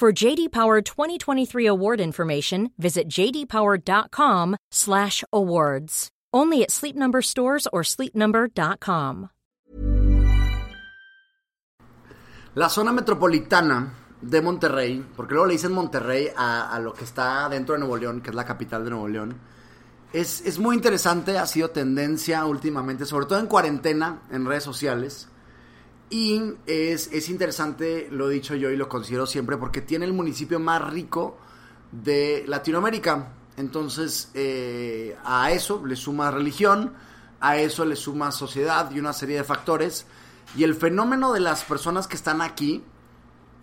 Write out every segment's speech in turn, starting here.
For JD Power 2023 award information, visit jdpower.com/awards. Only at Sleep Number stores or sleepnumber.com. La zona metropolitana de Monterrey, porque luego le dicen Monterrey a, a lo que está dentro de Nuevo León, que es la capital de Nuevo León, es, es muy interesante, ha sido tendencia últimamente, sobre todo en cuarentena, en redes sociales. Y es, es interesante, lo he dicho yo y lo considero siempre, porque tiene el municipio más rico de Latinoamérica. Entonces, eh, a eso le suma religión, a eso le suma sociedad y una serie de factores. Y el fenómeno de las personas que están aquí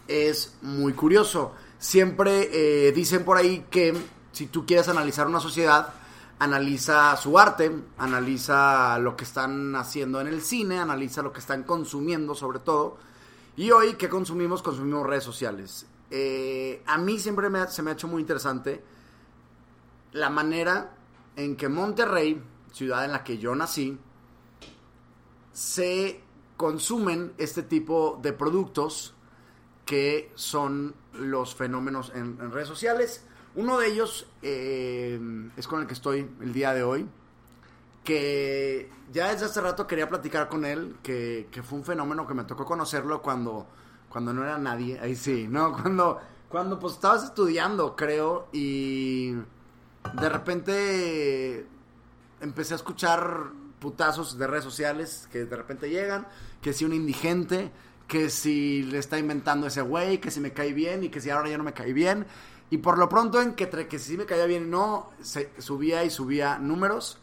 es muy curioso. Siempre eh, dicen por ahí que si tú quieres analizar una sociedad, analiza su arte, analiza lo que están haciendo en el cine, analiza lo que están consumiendo sobre todo. Y hoy, ¿qué consumimos? Consumimos redes sociales. Eh, a mí siempre se me ha hecho muy interesante la manera en que Monterrey, ciudad en la que yo nací, se consumen este tipo de productos que son los fenómenos en, en redes sociales. Uno de ellos eh, es con el que estoy el día de hoy, que ya desde hace rato quería platicar con él, que, fue un fenómeno que me tocó conocerlo cuando, cuando no era nadie, ahí sí, ¿no? Cuando, cuando pues estabas estudiando, creo, y de repente empecé a escuchar putazos de redes sociales que de repente llegan, que si un indigente, que si le está inventando ese güey, que si me cae bien y que si ahora ya no me cae bien. Y por lo pronto en que, que si me caía bien y no, se, subía y subía números.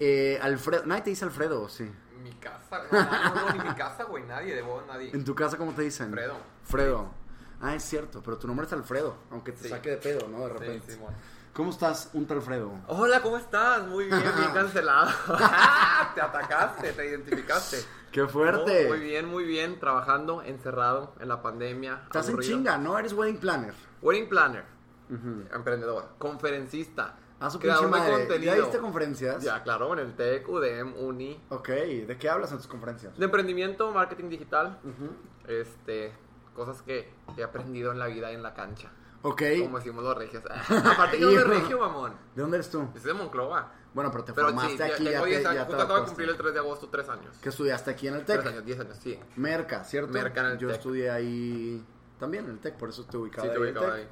Eh, Alfredo, nadie te dice Alfredo, sí. Mi casa. No, no, ni mi casa, güey. Nadie, de vos, nadie. ¿En tu casa cómo te dicen? Fredo. Fredo. Ah, es cierto, pero tu nombre es Alfredo, aunque te Sí. saque de pedo, ¿no? De Sí, repente. Simón. ¿Cómo estás, un tal Fredo? Hola, ¿cómo estás? Muy bien, bien cancelado. te atacaste, te identificaste. ¡Qué fuerte! No, muy bien, muy bien. Trabajando, encerrado en la pandemia. Estás en aburrido. chinga, ¿no? Eres wedding planner. Wedding planner. Emprendedor. Conferencista. A su creador pinche madre. contenido. ¿Ya diste conferencias? Ya, claro, en el TEC, UDEM, UNI. Ok, ¿de qué hablas en tus conferencias? De emprendimiento, marketing digital. Este, cosas que he aprendido en la vida en la cancha. Ok. Como decimos los regios. Aparte que no Hijo. soy regio, mamón. ¿De dónde eres tú? Yo soy de Monclova. Bueno, pero te Pero formaste sí, ya aquí, ya tengo te, 10 ya años. te Justo acabo de cumplir el 3 de agosto 3 años. ¿Que estudiaste aquí en el 3 TEC? años, 10 años, sí. Merca, ¿cierto? Merca en el Yo TEC. estudié ahí también en el TEC, por eso te ubicaba Sí, te ubicaba TEC. ahí.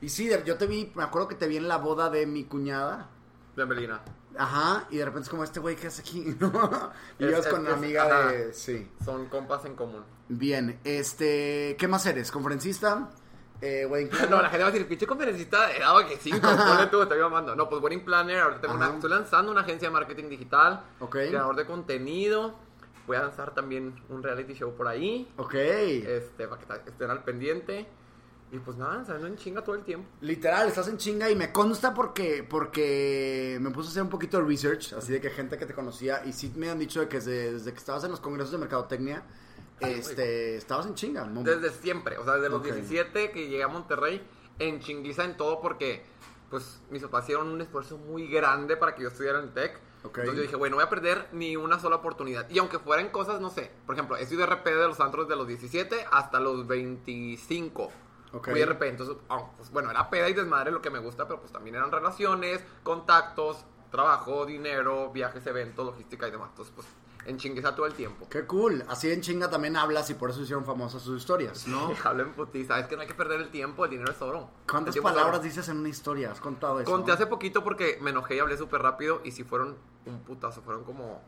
Y sí, yo te vi, me acuerdo que te vi en la boda de mi cuñada. De Melina. Ajá, y de repente es como este güey que hace aquí, ¿no? Y Es- ibas es- con una amiga ajá. de... Sí. Son compas en común. Bien, este... ¿Qué más eres? ¿Conferencista? Eh, wedding planner? No, la gente va a decir, pinche conferencista, dado que 5, ponle tú, te iba mamando. No, pues Wedding Planner, ahorita tengo una, estoy lanzando una agencia de marketing digital, Ok. creador de contenido, voy a lanzar también un reality show por ahí, Ok. este, para que estén al pendiente. Y pues nada, saliendo en chinga todo el tiempo. Literal, estás en chinga y me consta porque porque me puse a hacer un poquito de research, así de que gente que te conocía y sí me han dicho de que desde, desde que estabas en los congresos de mercadotecnia, este, estabas en chinga. ¿no? Desde siempre, o sea, desde los Ok. 17 que llegué a Monterrey, en chinguiza en todo porque, pues, mis papás hicieron un esfuerzo muy grande para que yo estudiara en el TEC. Ok. Entonces yo dije, bueno, no voy a perder ni una sola oportunidad. Y aunque fueran cosas, no sé, por ejemplo, he sido RP de los antros de los 17 hasta los 25. Ok. Fui RP, entonces, ah, pues, bueno, era peda y desmadre lo que me gusta, pero pues también eran relaciones, contactos, trabajo, dinero, viajes, eventos, logística y demás. Entonces, pues, en chingueza todo el tiempo. Qué cool. Así en chinga también hablas y por eso hicieron famosas sus historias, ¿no? Hablo en putiza. Es que no hay que perder el tiempo, el dinero es oro. ¿Cuántas palabras dices en una historia? ¿Has contado eso? Conté hace poquito porque me enojé y hablé súper rápido y si fueron un putazo, fueron como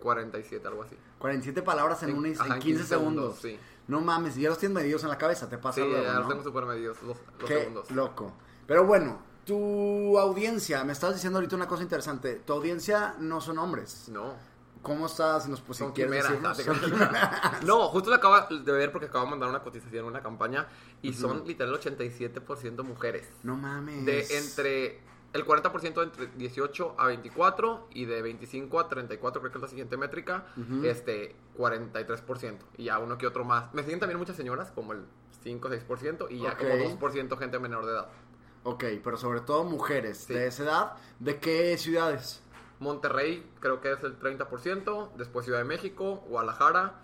47, algo así. 47 palabras en, En- una, en ajá, 15, 15 segundos. segundos, sí. No mames, ya los tienes medidos en la cabeza, te pasa Sí, luego, ya ¿no? los tengo súper medidos los, los Qué segundos. loco. Pero bueno, tu audiencia, me estabas diciendo ahorita una cosa interesante. Tu audiencia no son hombres. No. ¿Cómo estás? Nos pues, si quieres quimeras. decirnos. ah. No, justo lo acabo de ver porque acabo de mandar una cotización, una campaña, y son literal 87% mujeres. No mames. De entre el 40% entre 18 a 24 y de 25 a 34, creo que es la siguiente métrica, este 43%. Y ya uno que otro más. Me siguen también muchas señoras, como el 5 o 6%, y ya Ok. como 2% gente menor de edad. Ok, pero sobre todo mujeres Sí. de esa edad. ¿De qué ciudades? Monterrey creo que es el 30%, después Ciudad de México, Guadalajara,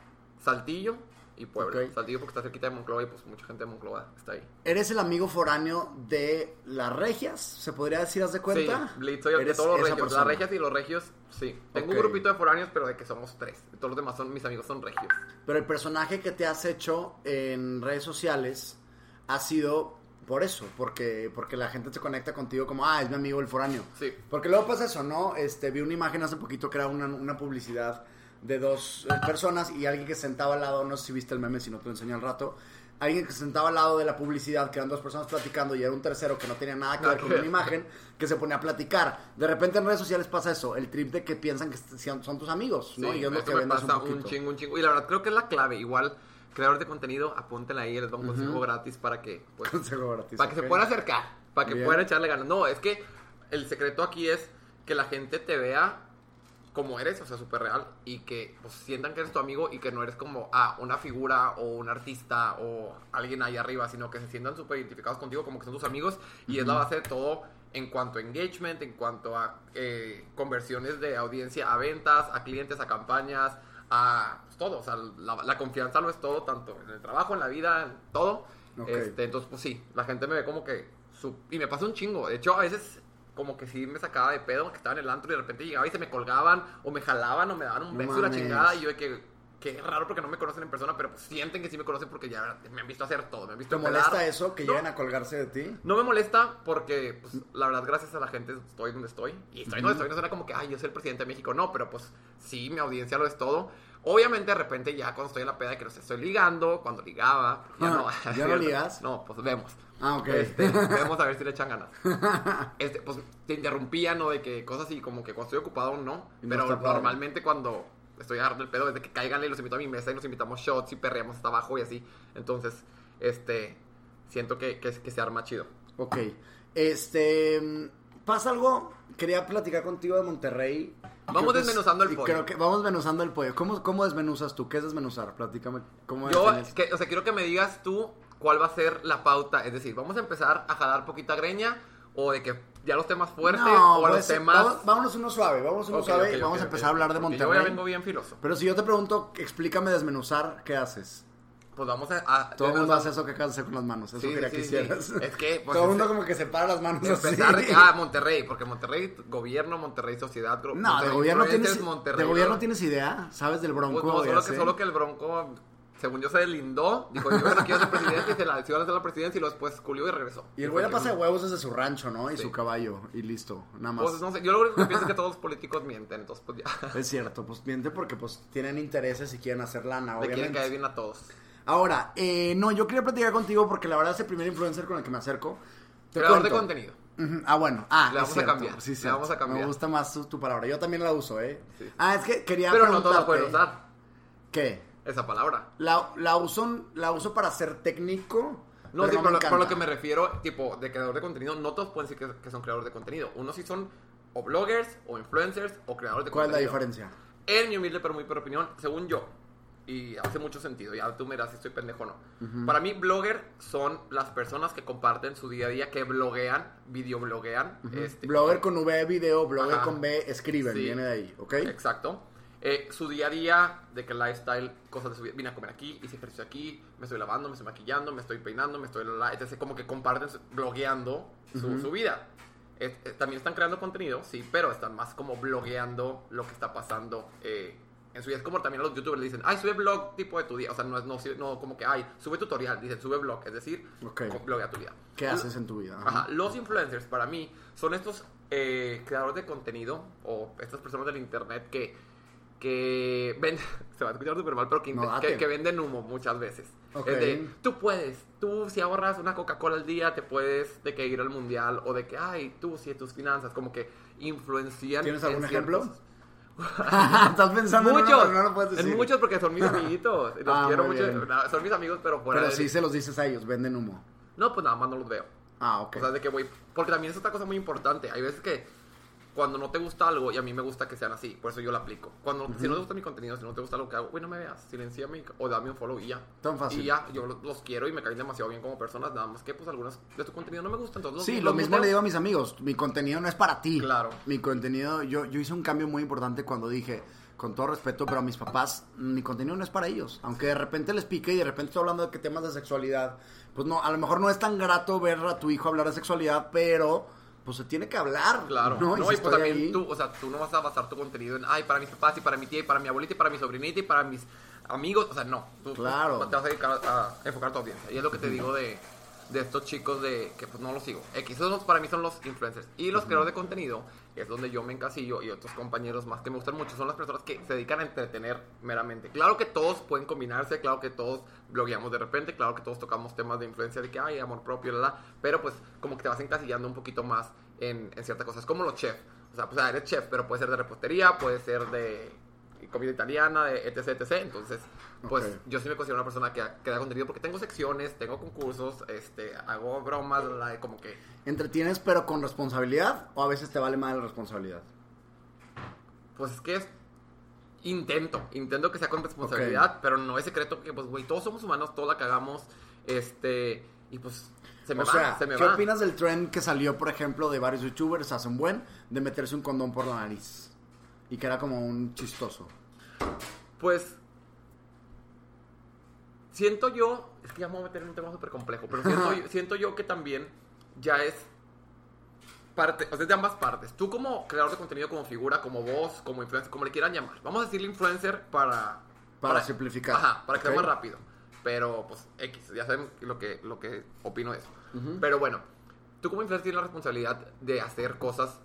Saltillo y Puebla. Ok. Saltillo porque está cerquita de Monclova y pues mucha gente de Monclova está ahí. ¿Eres el amigo foráneo de las regias? ¿Se podría decir, haz de cuenta? Sí, soy de todos los regios. persona. Las regias y los regios, sí. Tengo Ok. un grupito de foráneos, pero de que somos tres. Todos los demás son mis amigos son regios. Pero el personaje que te has hecho en redes sociales ha sido por eso, porque, porque la gente se conecta contigo como, ah, es mi amigo el foráneo. Sí. Porque luego pasa eso, ¿no? Este, vi una imagen hace poquito que era una, una publicidad de dos eh, personas y alguien que se sentaba al lado, no sé si viste el meme, si no te lo enseño al rato, alguien que se sentaba al lado de la publicidad, que eran dos personas platicando y era un tercero que no tenía nada que ver con una imagen, que se ponía a platicar. De repente en redes sociales pasa eso, el trip de que piensan que son tus amigos, ¿no? Sí, y es lo que me un pasa un, chingo, un chingo. Y la verdad creo que es la clave. Igual, creadores de contenido, apúntenla ahí, les doy un consejo gratis para que, pues, Consejo gratis, para que se puedan acercar, para que Bien. puedan echarle ganas. No, es que el secreto aquí es que la gente te vea como eres, o sea, súper real, y que pues, sientan que eres tu amigo y que no eres como ah, una figura o un artista o alguien ahí arriba, sino que se sientan súper identificados contigo como que son tus amigos y es la base de todo en cuanto a engagement, en cuanto a eh, conversiones de audiencia a ventas, a clientes, a campañas, a pues, todo, o sea, la, la confianza lo es todo, tanto en el trabajo, en la vida, en todo. Ok. Este, entonces, pues sí, la gente me ve como que... su- y me pasa un chingo. De hecho, a veces como que sí me sacaba de pedo, que estaba en el antro y de repente llegaba y se me colgaban o me jalaban o me daban un No beso y la chingada. Y yo de que, que raro porque no me conocen en persona, pero pues sienten que sí me conocen porque ya me han visto hacer todo. Me han visto ¿Te pelar. molesta eso, que No. lleguen a colgarse de ti? No me molesta porque, pues, la verdad, gracias a la gente estoy donde estoy. Y estoy donde estoy, no suena como que, ay, yo soy el presidente de México. No, pero pues sí, mi audiencia lo es todo. Obviamente, de repente, ya cuando estoy en la peda, que los estoy ligando, cuando ligaba, ya Ah, no. ¿ya no ligas? No, pues vemos. Ah, ok. Este, vemos a ver si le echan ganas. Este, pues te interrumpían, ¿no? De que cosas así, como que cuando estoy ocupado, no. Y no pero está padre. normalmente cuando estoy agarrando el pedo, desde que caigan y los invito a mi mesa y nos invitamos shots y perreamos hasta abajo y así. Entonces, este, siento que, que, que se arma chido. Ok. Este. Pasa algo. Quería platicar contigo de Monterrey. Vamos Creo es- desmenuzando el pollo. Creo que vamos desmenuzando el pollo. ¿Cómo, ¿Cómo desmenuzas tú? ¿Qué es desmenuzar? Platícame. ¿Cómo Yo, que, o sea, quiero que me digas tú cuál va a ser la pauta. Es decir, ¿vamos a empezar a jalar poquita greña? ¿O de que ya los temas fuertes? No, ¿O a los pues, temas...? vamos- vámonos uno suave. Vámonos uno Ok, suave ok, y vamos ok, a empezar a hablar de Monterrey. Yo ya vengo bien filoso. Pero si yo te pregunto, explícame desmenuzar, ¿qué haces? Pues vamos a... a- Todo el mundo hace eso que acabas de hacer con las manos. Eso Sí, quería sí, que sí. Es que, pues, Todo el mundo como que separa las manos así. Empezar de que, ah, Monterrey, porque Monterrey, gobierno, Monterrey, sociedad. No, de Monterrey gobierno, influencers, tienes, Monterrey, de gobierno ¿no? tienes idea, ¿sabes? Del bronco. Pues no, solo que, así. solo que el Bronco, según yo, se deslindó. Dijo, yo no quiero ser presidente y se la, a hacer la presidencia y luego después culió y regresó. Y el güey la pasa de huevos desde su rancho, ¿no? Y Sí. su caballo, y listo, nada más. Pues no sé, yo lo único que pienso es que todos los políticos mienten, entonces pues ya. Es cierto, pues miente porque pues tienen intereses y quieren hacer lana, Le quieren obviamente. caer bien a todos. Ahora, eh, no, yo quería platicar contigo porque la verdad es el primer influencer con el que me acerco. Te Creador de contenido. Ah, bueno. Ah, Le vamos a cambiar, Sí, le vamos a cambiar. Me gusta más tu, tu palabra. Yo también la uso, ¿eh? Sí. Ah, es que quería Pero no todos la pueden usar, ¿Qué? Esa palabra. La, la, uso, la uso para ser técnico. No, pero sí, por, lo, lo que me refiero, tipo, de creador de contenido, no todos pueden decir que, que son creadores de contenido. Unos sí son o bloggers, o influencers, o creadores de ¿Cuál es la contenido. diferencia? En mi humilde pero muy por opinión, según yo, y hace mucho sentido, ya tú me dirás si estoy pendejo o no. Para mí, blogger son las personas que comparten su día a día, que bloguean, videobloguean. este, Blogger con V, video, blogger Ajá. con B, escriben, Sí. viene de ahí, ¿ok? Exacto. Eh, su día a día, de que lifestyle, cosas de su vida. Vine a comer aquí, hice ejercicio aquí, me estoy lavando, me estoy maquillando, me estoy peinando, me estoy. Entonces, como que comparten, su- blogueando su, su vida. es- eh, también están creando contenido, sí, pero están más como blogueando lo que está pasando eh, en su vida. Es como también a los youtubers le dicen, ay, sube blog tipo de tu día. O sea, no es no, no como que, ay, sube tutorial, dicen, sube blog, es decir, Ok. co- bloguea tu vida. ¿Qué haces en tu vida? Ajá. Ajá, los influencers para mí son estos eh, creadores de contenido o estas personas del internet que, que venden, se va a escuchar súper mal, pero que, No, que, que venden humo muchas veces. Ok. Es de, tú puedes, tú si ahorras una Coca-Cola al día, te puedes de que ir al mundial o de que, ay, tú si tus finanzas, como que influencian. ¿Tienes en algún ejemplo? ciertos- Estás pensando en uno, Muchos, no lo puedes decir. en muchos porque son mis amiguitos. Los Ah, quiero mucho. no, Son mis amigos, pero fuera Pero de- sí se los dices a ellos, venden humo. No, pues nada más no los veo. Ah, ok. O sea, de que voy. Porque también es otra cosa muy importante. Hay veces que cuando no te gusta algo, y a mí me gusta que sean así, por eso yo lo aplico. Cuando, Si no te gusta mi contenido, si no te gusta lo que hago, güey, no me veas, silenciame o dame un follow y ya. Tan fácil. Y ya, yo los, los quiero y me caen demasiado bien como personas, nada más que pues algunos de tu contenido no me gustan. Entonces, los- Sí, los lo mismo muteo. le digo a mis amigos. Mi contenido no es para ti. Claro. Mi contenido, yo, yo hice un cambio muy importante cuando dije, con todo respeto, pero a mis papás, mi contenido no es para ellos. Aunque de repente les pique y de repente estoy hablando de que temas de sexualidad, pues no, a lo mejor no es tan grato ver a tu hijo hablar de sexualidad, pero pues se tiene que hablar. Claro, ¿no? no, si y pues también ahí- tú, o sea, tú no vas a basar tu contenido en, ay, para mis papás y para mi tía y para mi abuelita y para mi sobrinita y para mis amigos, o sea, no. Tú, tú Claro. te vas a dedicar a, a enfocar tu audiencia. Y es lo que te digo de, de estos chicos de que pues no los sigo. X, esos para mí son los influencers. Y los creadores de contenido, es donde yo me encasillo y otros compañeros más que me gustan mucho, son las personas que se dedican a entretener meramente. Claro que todos pueden combinarse, claro que todos blogueamos de repente, claro que todos tocamos temas de influencia de que hay amor propio, la, la, pero pues como que te vas encasillando un poquito más en, ciertas cosas, como los chefs. O sea, pues ah, eres chef, pero puede ser de repostería, puede ser de comida italiana, etc, etc. Entonces, pues yo sí me considero una persona que, que da contenido porque tengo secciones, tengo concursos, este, hago bromas, la- como que ¿Entretienes pero con responsabilidad o a veces te vale más la responsabilidad? Pues es que es. Intento, intento que sea con responsabilidad, pero no es secreto que, pues, güey, todos somos humanos, todos la cagamos, este, y pues, se me o va, sea, se me ¿qué va. opinas del trend que salió, por ejemplo, de varios youtubers hace un buen de meterse un condón por la nariz? Y que era como un chistoso. Pues, siento yo, es que ya me voy a meter en un tema súper complejo, pero siento, yo- siento yo que también ya es parte, o sea, es de ambas partes. Tú como creador de contenido, como figura, como voz, como influencer, como le quieran llamar. Vamos a decirle influencer para... Para simplificar. Ajá, para que sea más rápido. Pero, pues, X, ya saben lo que, lo que opino de eso. Pero bueno, tú como influencer tienes la responsabilidad de hacer cosas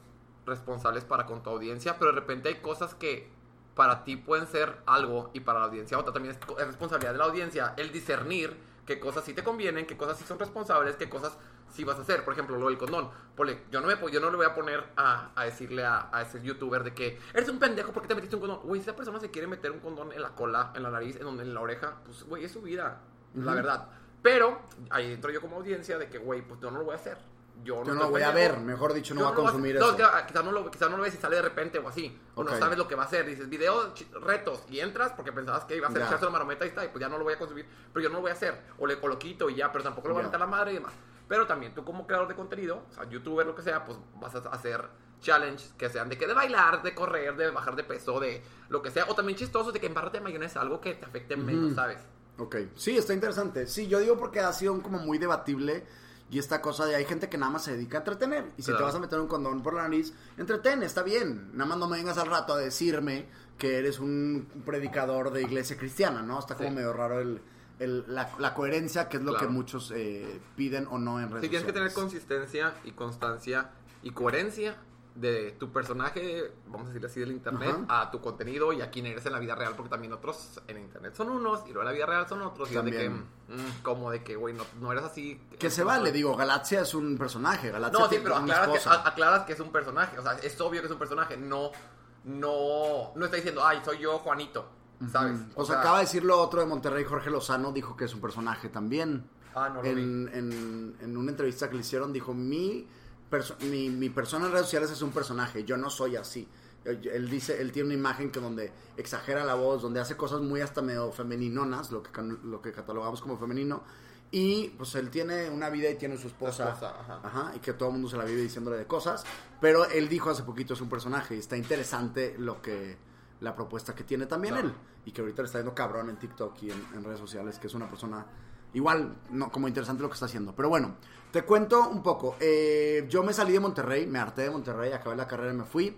responsables para con tu audiencia, pero de repente hay cosas que para ti pueden ser algo y para la audiencia otra. También es, es responsabilidad de la audiencia el discernir qué cosas sí te convienen, qué cosas sí son responsables, qué cosas sí vas a hacer. Por ejemplo, lo del condón. Ponle, yo no, me, yo no le voy a poner a, a decirle a, a ese youtuber de que eres un pendejo porque te metiste un condón. Güey, si esa persona se quiere meter un condón en la cola, en la nariz, en la oreja, pues, güey, es su vida, la verdad. Pero ahí entro yo como audiencia de que, güey, pues yo no lo voy a hacer. Yo Yo no lo voy a ver, mejor dicho, no Yo voy a consumir no, eso. quizá- Quizás no, lo, quizá no lo ves y sale de repente o así. O Ok. no sabes lo que va a hacer. Dices, video, retos. Y entras porque pensabas que iba a ser Ya. echarse la marometa y está. Y pues ya no lo voy a consumir. Pero yo no lo voy a hacer. O, le, o lo quito y ya. Pero tampoco lo voy a meter a la madre y demás. Pero también tú como creador de contenido, o sea, youtuber, lo que sea, pues vas a hacer challenges que sean de que de bailar, de correr, de bajar de peso, de lo que sea. O también chistosos de que embárrate de mayonesa, algo que te afecte menos, ¿sabes? Ok, sí, está interesante. Sí, yo digo porque ha sido como muy debatible y esta cosa de hay gente que nada más se dedica a entretener. Y si Claro. te vas a meter un condón por la nariz, entretén, está bien. Nada más no me vengas al rato a decirme que eres un predicador de iglesia cristiana, ¿no? Está como Sí. medio raro el, el- la, la coherencia, que es lo Claro. que muchos eh, piden o no en redes Sí, tienes que tener consistencia y constancia y coherencia de tu personaje, vamos a decirle así, del internet, Ajá. a tu contenido y a quién eres en la vida real, porque también otros en internet son unos y luego en la vida real son otros. Y es de que, mm, como de que, güey, no, no eres así. Que se vale, digo, Galaxia es un personaje. Galaxia No, sí, pero aclaras que, aclaras es un personaje. O sea, es obvio que es un personaje. No, no, no está diciendo, ay, soy yo, Juanito. ¿Sabes? O sea, acaba de decirlo otro de Monterrey, Jorge Lozano, dijo que es un personaje también. Ah, no lo en, en, en una entrevista que le hicieron, dijo, mi, perso- mi, mi persona en redes sociales es un personaje, yo no soy así. Él dice, él tiene una imagen que donde exagera la voz, donde hace cosas muy hasta medio femeninonas, lo que, lo que catalogamos como femenino. Y pues él tiene una vida y tiene su esposa. esposa, ajá. y que todo el mundo se la vive diciéndole de cosas. Pero él dijo hace poquito es un personaje y está interesante lo que la propuesta que tiene también Claro. él. Y que ahorita le está yendo cabrón en TikTok y en, en redes sociales, que es una persona igual, no, como interesante lo que está haciendo. Pero bueno, te cuento un poco. Eh, yo me salí de Monterrey, me harté de Monterrey, acabé la carrera y me fui.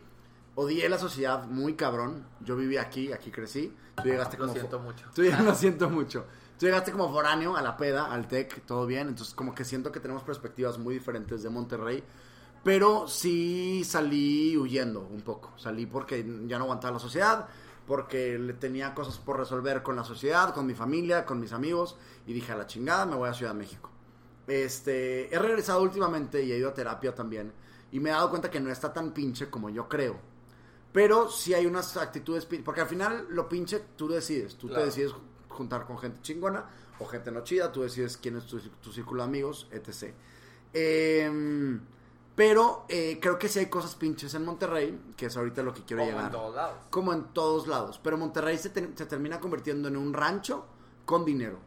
Odié la sociedad muy cabrón. Yo viví aquí, aquí crecí. Tú llegaste Lo como... siento fo- mucho. Tú ya lo siento mucho. Tú llegaste como foráneo a la peda, al TEC, todo bien. Entonces como que siento que tenemos perspectivas muy diferentes de Monterrey. Pero sí salí huyendo un poco. Salí porque ya no aguantaba la sociedad, porque le tenía cosas por resolver con la sociedad, con mi familia, con mis amigos. Y dije, a la chingada, me voy a Ciudad de México. Este, he regresado últimamente y he ido a terapia también. Y me he dado cuenta que no está tan pinche como yo creo. Pero sí hay unas actitudes, porque al final lo pinche tú decides. Tú Claro. te decides juntar con gente chingona o gente no chida. Tú decides quién es tu, tu círculo de amigos, etc. Em, pero eh, creo que sí hay cosas pinches en Monterrey, que es ahorita lo que quiero Como llegar. en todos lados. Como en todos lados. Pero Monterrey se, te- se termina convirtiendo en un rancho con dinero.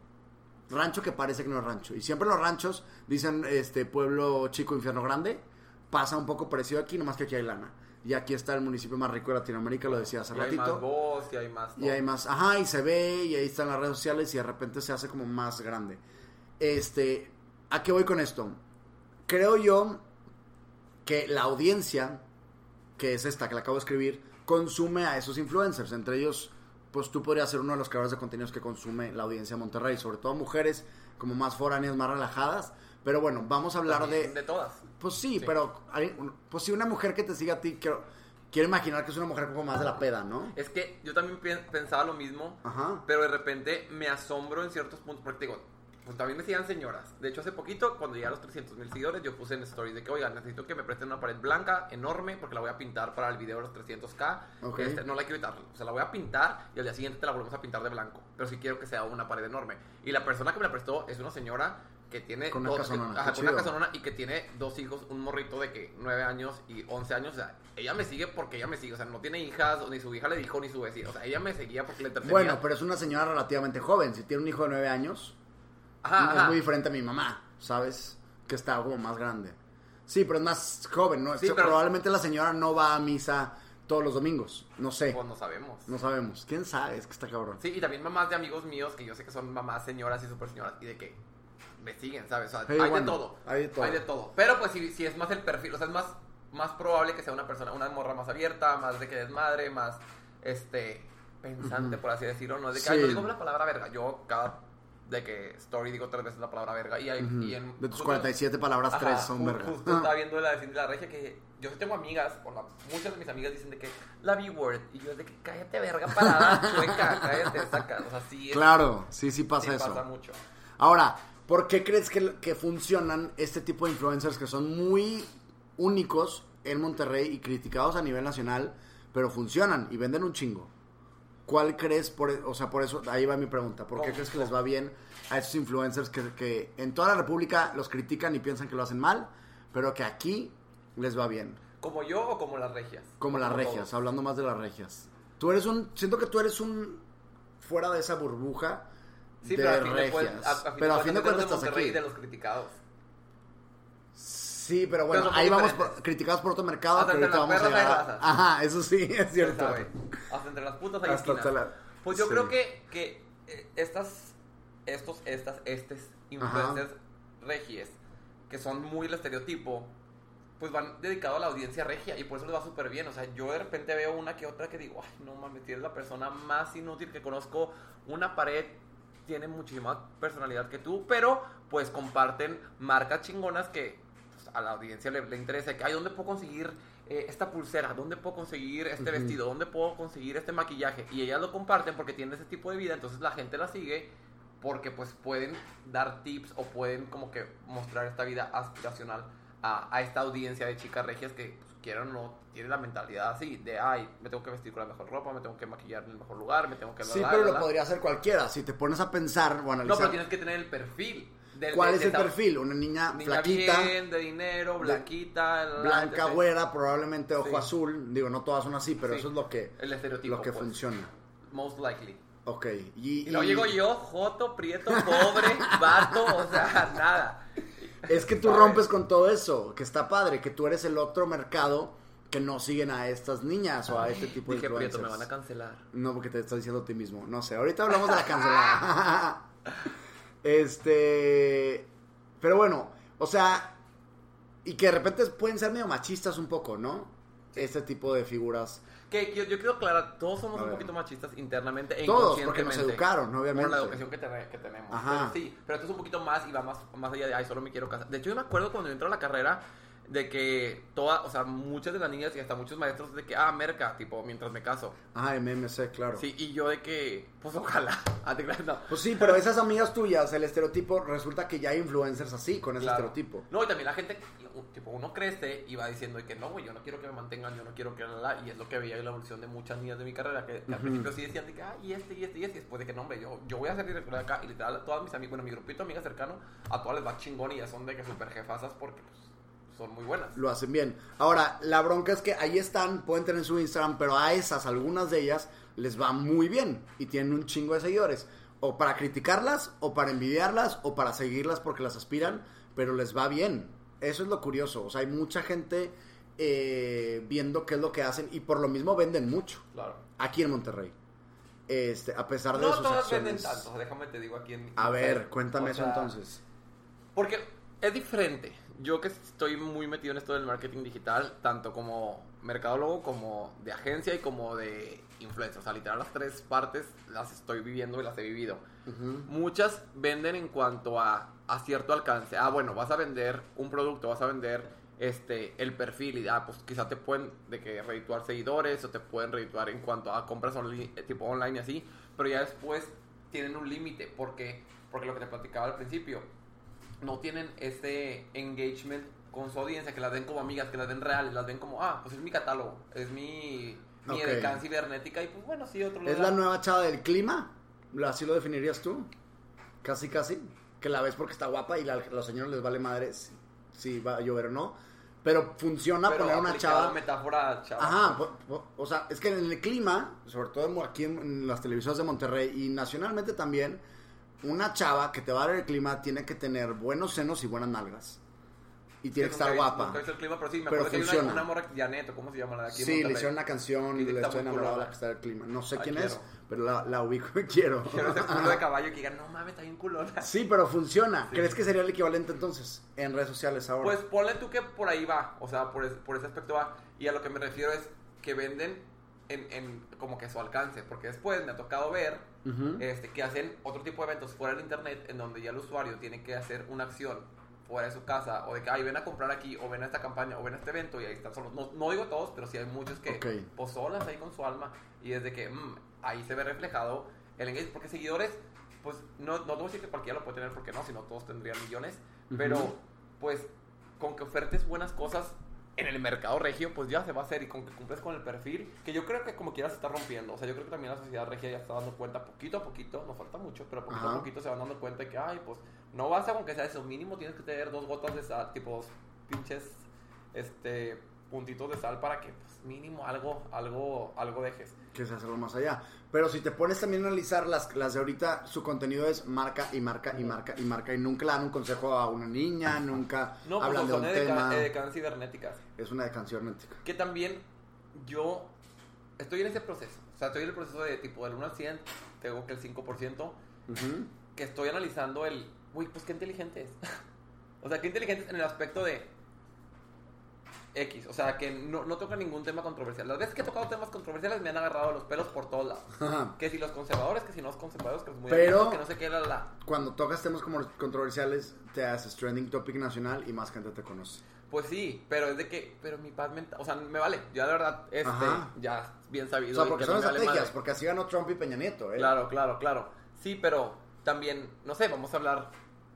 Rancho que parece que no es rancho. Y siempre los ranchos dicen este pueblo chico, infierno grande. Pasa un poco parecido aquí, nomás que aquí hay lana. Y aquí está el municipio más rico de Latinoamérica, lo decía hace Y hay más ratito. voz, y hay más... Y hay más, ajá, y se ve, y ahí están las redes sociales, y de repente se hace como más grande. Este, ¿a qué voy con esto? Creo yo que la audiencia, que es esta que le acabo de escribir, consume a esos influencers. Entre ellos, pues tú podrías ser uno de los creadores de contenidos que consume la audiencia de Monterrey, sobre todo mujeres como más foráneas, más relajadas. Pero bueno, vamos a hablar de... De todas. Pues sí, Sí. pero hay pues si una mujer que te siga a ti, quiero, quiero imaginar que es una mujer poco más de la peda, ¿no? Es que yo también pen- pensaba lo mismo, Ajá. pero de repente me asombro en ciertos puntos, porque digo, pues también me sigan señoras. De hecho, hace poquito, cuando llegué a los 300 mil seguidores, yo puse en stories de que, oigan, necesito que me presten una pared blanca enorme, porque la voy a pintar para el video de los 300k. Ok. Este, no la quiero quitar, o sea, la voy a pintar y al día siguiente te la volvemos a pintar de blanco. Pero sí quiero que sea una pared enorme. Y la persona que me la prestó es una señora que tiene Con una dos- casonona, que- ajá, con una casonona y que tiene dos hijos, un morrito de que 9 años y 11 años. O sea, ella me sigue porque ella me sigue. O sea, no tiene hijas, ni su hija le dijo, ni su vecino. O sea, ella me seguía porque le entretenía. Bueno, pero es una señora relativamente joven. Si tiene un hijo de nueve años, Ajá, es muy diferente a mi mamá, ¿sabes? Que está como más grande. Sí, pero es más joven, ¿no? Sí, pero- Probablemente la señora no va a misa todos los domingos. No sé. Pues no sabemos. No sabemos. ¿Quién sabe? Es que está cabrón. Sí, y también mamás de amigos míos que yo sé que son mamás señoras y super señoras y de que me siguen, ¿sabes? O sea, hay bueno, de todo. hay de todo. Hay de todo. Pero pues si, si es más el perfil, o sea, es más, más probable que sea una persona, una morra más abierta, más de que desmadre, más, este, pensante, por así decirlo. No es de que, Sí. no digo la palabra verga. Yo cada de que story digo tres veces la palabra verga y, hay, y en... De tus justo- 47 palabras, Ajá, tres son verga. Justo estaba viendo la de la Regia que yo sí tengo amigas, o la- muchas de mis amigas dicen de que la B-word y yo es de que cállate verga parada, chueca, cállate, saca, o sea, sí es, Claro, sí, sí pasa sí eso. pasa mucho. Ahora, ¿por qué crees que, que funcionan este tipo de influencers que son muy únicos en Monterrey y criticados a nivel nacional, pero funcionan y venden un chingo? ¿Cuál crees, por, o sea, por eso, ahí va mi pregunta, ¿por qué crees que les va bien a esos influencers que, que en toda la República los critican y piensan que lo hacen mal, pero que aquí les va bien? ¿Como yo o como las regias? Como las regias, todos. hablando más de las regias. Tú eres un, siento que tú eres un, fuera de esa burbuja Sí, de pero a fin de regias. cuentas, a- a fin pero a de fin de cuentas cuentas de estás aquí. de los criticados. Sí, pero bueno, Pero son ahí vamos por- criticados por otro mercado Hasta que entre las vamos perras a-. Ajá, eso sí, es cierto. Hasta entre las putas hay Hasta te la- Pues yo sí. creo que, que eh, estas, estos, estas, estes influencers regies, que son muy el estereotipo, pues van dedicados a la audiencia regia y por eso les va súper bien. O sea, yo de repente veo una que otra que digo, ay, no mames, tienes la persona más inútil que conozco. Una pared tiene muchísima personalidad que tú, pero pues comparten marcas chingonas que a la audiencia le, le interesa. Que, ay, ¿dónde puedo conseguir eh, esta pulsera? ¿Dónde puedo conseguir este vestido? ¿Dónde puedo conseguir este maquillaje? Y ellas lo comparten porque tienen ese tipo de vida, entonces la gente la sigue porque pues pueden dar tips o pueden como que mostrar esta vida aspiracional a, a esta audiencia de chicas regias que pues, quieran o no tienen la mentalidad así de ay me tengo que vestir con la mejor ropa me tengo que maquillar en el mejor lugar me tengo que Sí, pero lo podría hacer cualquiera. Si te pones a pensar o no analizar. pero tienes que tener el perfil de- ¿Cuál de- es de el perfil? Una niña, niña flaquita, bien de dinero blanquita la- blanca, güera, probablemente ojo Sí. azul. Digo, no todas son así, pero Sí. eso es lo que, el estereotipo lo que pues. funciona. most likely Ok. Y, y- llego yo joto prieto pobre vato o sea nada Es que tú rompes con todo eso, que está padre, que tú eres el otro mercado que no siguen a estas niñas o a este tipo de dije prieto influencers. me van a cancelar No, porque te estás diciendo a ti mismo. No sé, ahorita hablamos de la cancelada. Este. Pero bueno, o sea. Y que de repente pueden ser medio machistas un poco, ¿no? Este tipo de figuras. Que yo, yo quiero aclarar, todos somos un poquito machistas internamente e Todos, porque nos educaron, obviamente. Por la educación que, te- que tenemos. Ajá. Pero sí, pero esto es un poquito más y va más, más allá de, ay, solo me quiero casar. De hecho, yo me acuerdo cuando yo entré a la carrera de que toda, o sea, muchas de las niñas y hasta muchos maestros de que, ah, merca, tipo, mientras me caso. Ah, MMC, claro. Sí, y yo de que, pues ojalá. Ah, no. Pues sí, pero esas amigas tuyas, el estereotipo, resulta que ya hay influencers así, con ese Claro. estereotipo. No, y también la gente, tipo, uno crece y va diciendo de que no, güey, yo no quiero que me mantengan, yo no quiero que la, la, la", y es lo que veía en la evolución de muchas niñas de mi carrera, que, que al principio sí decían de que, ah, y este, y este, y este, y después de que no, hombre, yo, yo voy a director de acá, y literal, todas mis amigas, bueno, mi grupito de amigas cercano, a todas les va chingón y ya son de que super jefazas porque, pues, son muy buenas. Lo hacen bien. Ahora, la bronca es que ahí están, pueden tener su Instagram, pero a esas, algunas de ellas, les va muy bien y tienen un chingo de seguidores. O para criticarlas, o para envidiarlas, o para seguirlas porque las aspiran, pero les va bien. Eso es lo curioso. O sea, hay mucha gente eh, viendo qué es lo que hacen y por lo mismo venden mucho. Claro. Aquí en Monterrey. Este, a pesar de No sus todas venden acciones. tanto, déjame te digo aquí en... A ver, cuéntame o eso entonces. Porque es diferente. Yo que estoy muy metido en esto del marketing digital, tanto como mercadólogo, como de agencia y como de influencer. O sea, literal las tres partes las estoy viviendo y las he vivido. Muchas venden en cuanto a, a cierto alcance. Ah, bueno, vas a vender un producto, vas a vender este el perfil y ah, pues quizá te pueden de que redituar seguidores o te pueden redituar en cuanto a compras onli- eh, tipo online y así, pero ya después tienen un límite porque porque lo que te platicaba al principio, no tienen ese engagement con su audiencia, que las ven como amigas, que las ven reales, las ven como, ah, pues es mi catálogo, es mi, mi Ok. edecán cibernética y pues bueno, sí, otro ¿Es lo da. la nueva chava del clima? ¿Así lo definirías tú? Casi, casi. Que la ves porque está guapa y a los señores les vale madre si, si va a llover o no. Pero funciona Pero poner una chava. metáfora chava. Ajá, po- o sea, es que en el clima, sobre todo aquí en, en las televisoras de Monterrey y nacionalmente también, una chava que te va a dar el clima tiene que tener buenos senos y buenas nalgas. Y tiene que estar guapa. nunca he el clima, pero sí, me Pero acuerdo que hay funciona. una, una morra, Janet, ¿cómo se llama la de aquí Sí, le hicieron una canción Y le estoy enamorado de la que está del clima. No sé Ay, quién quiero. es, pero la, la ubico y quiero. Quiero ese culo de caballo que digan, no mames, está bien culona. Sí, pero funciona. ¿Crees que sería el equivalente entonces en redes sociales ahora? Pues ponle tú que por ahí va, o sea, por, es- por ese aspecto va. Y a lo que me refiero es que venden en, en como que su alcance, porque después me ha tocado ver Ujú. este, que hacen otro tipo de eventos fuera del internet en donde ya el usuario tiene que hacer una acción fuera de su casa, o de que, ay, ven a comprar aquí, o ven a esta campaña, o ven a este evento, y ahí están solos. No, no digo todos, pero sí hay muchos que, Ok. pues solas ahí con su alma, y desde que mm, ahí se ve reflejado el engagement, porque seguidores, pues no, no a decir que cualquiera lo puede tener, porque no, si no todos tendrían millones, pero Ujú. pues con que ofertes buenas cosas en el mercado regio, pues ya se va a hacer y con que cumples con el perfil, que yo creo que como quiera se está rompiendo. O sea, yo creo que también la sociedad regia ya está dando cuenta poquito a poquito, nos falta mucho, pero poquito Ajá. a poquito se van dando cuenta de que, ay, pues no basta con que sea eso, mínimo tienes que tener dos gotas de sal, tipo dos pinches este puntitos de sal para que pues mínimo algo algo algo dejes. que se hacerlo más allá. Pero si te pones también a analizar las, las de ahorita, su contenido es marca y marca y marca y marca y nunca le dan un consejo a una niña, nunca No, pues hablan de son un tema. cibernéticas. Es una de canción ética. Que también yo estoy en ese proceso. O sea, estoy en el proceso de tipo del 1 al 100, tengo que el 5%, Ujú. que estoy analizando el, uy, pues qué inteligente es. o sea, qué inteligente es en el aspecto de X. O sea, que no, no toca ningún tema controversial. Las veces que he tocado temas controversiales me han agarrado los pelos por todos lados. Ajá. Que si los conservadores, que si no los conservadores, que es muy Pero- abierto, que no sé qué, la, la, la. Cuando tocas temas como los controversiales, te haces trending topic nacional y más gente te conoce. Pues sí, pero es de que, pero mi paz mental, o sea, me vale. Ya de verdad, este, Ajá. ya bien O sabido. sea, y porque que son no vale estrategias, porque así ganó Trump y Peña Nieto, ¿eh? Claro, claro, claro. Sí, pero también, no sé, vamos a hablar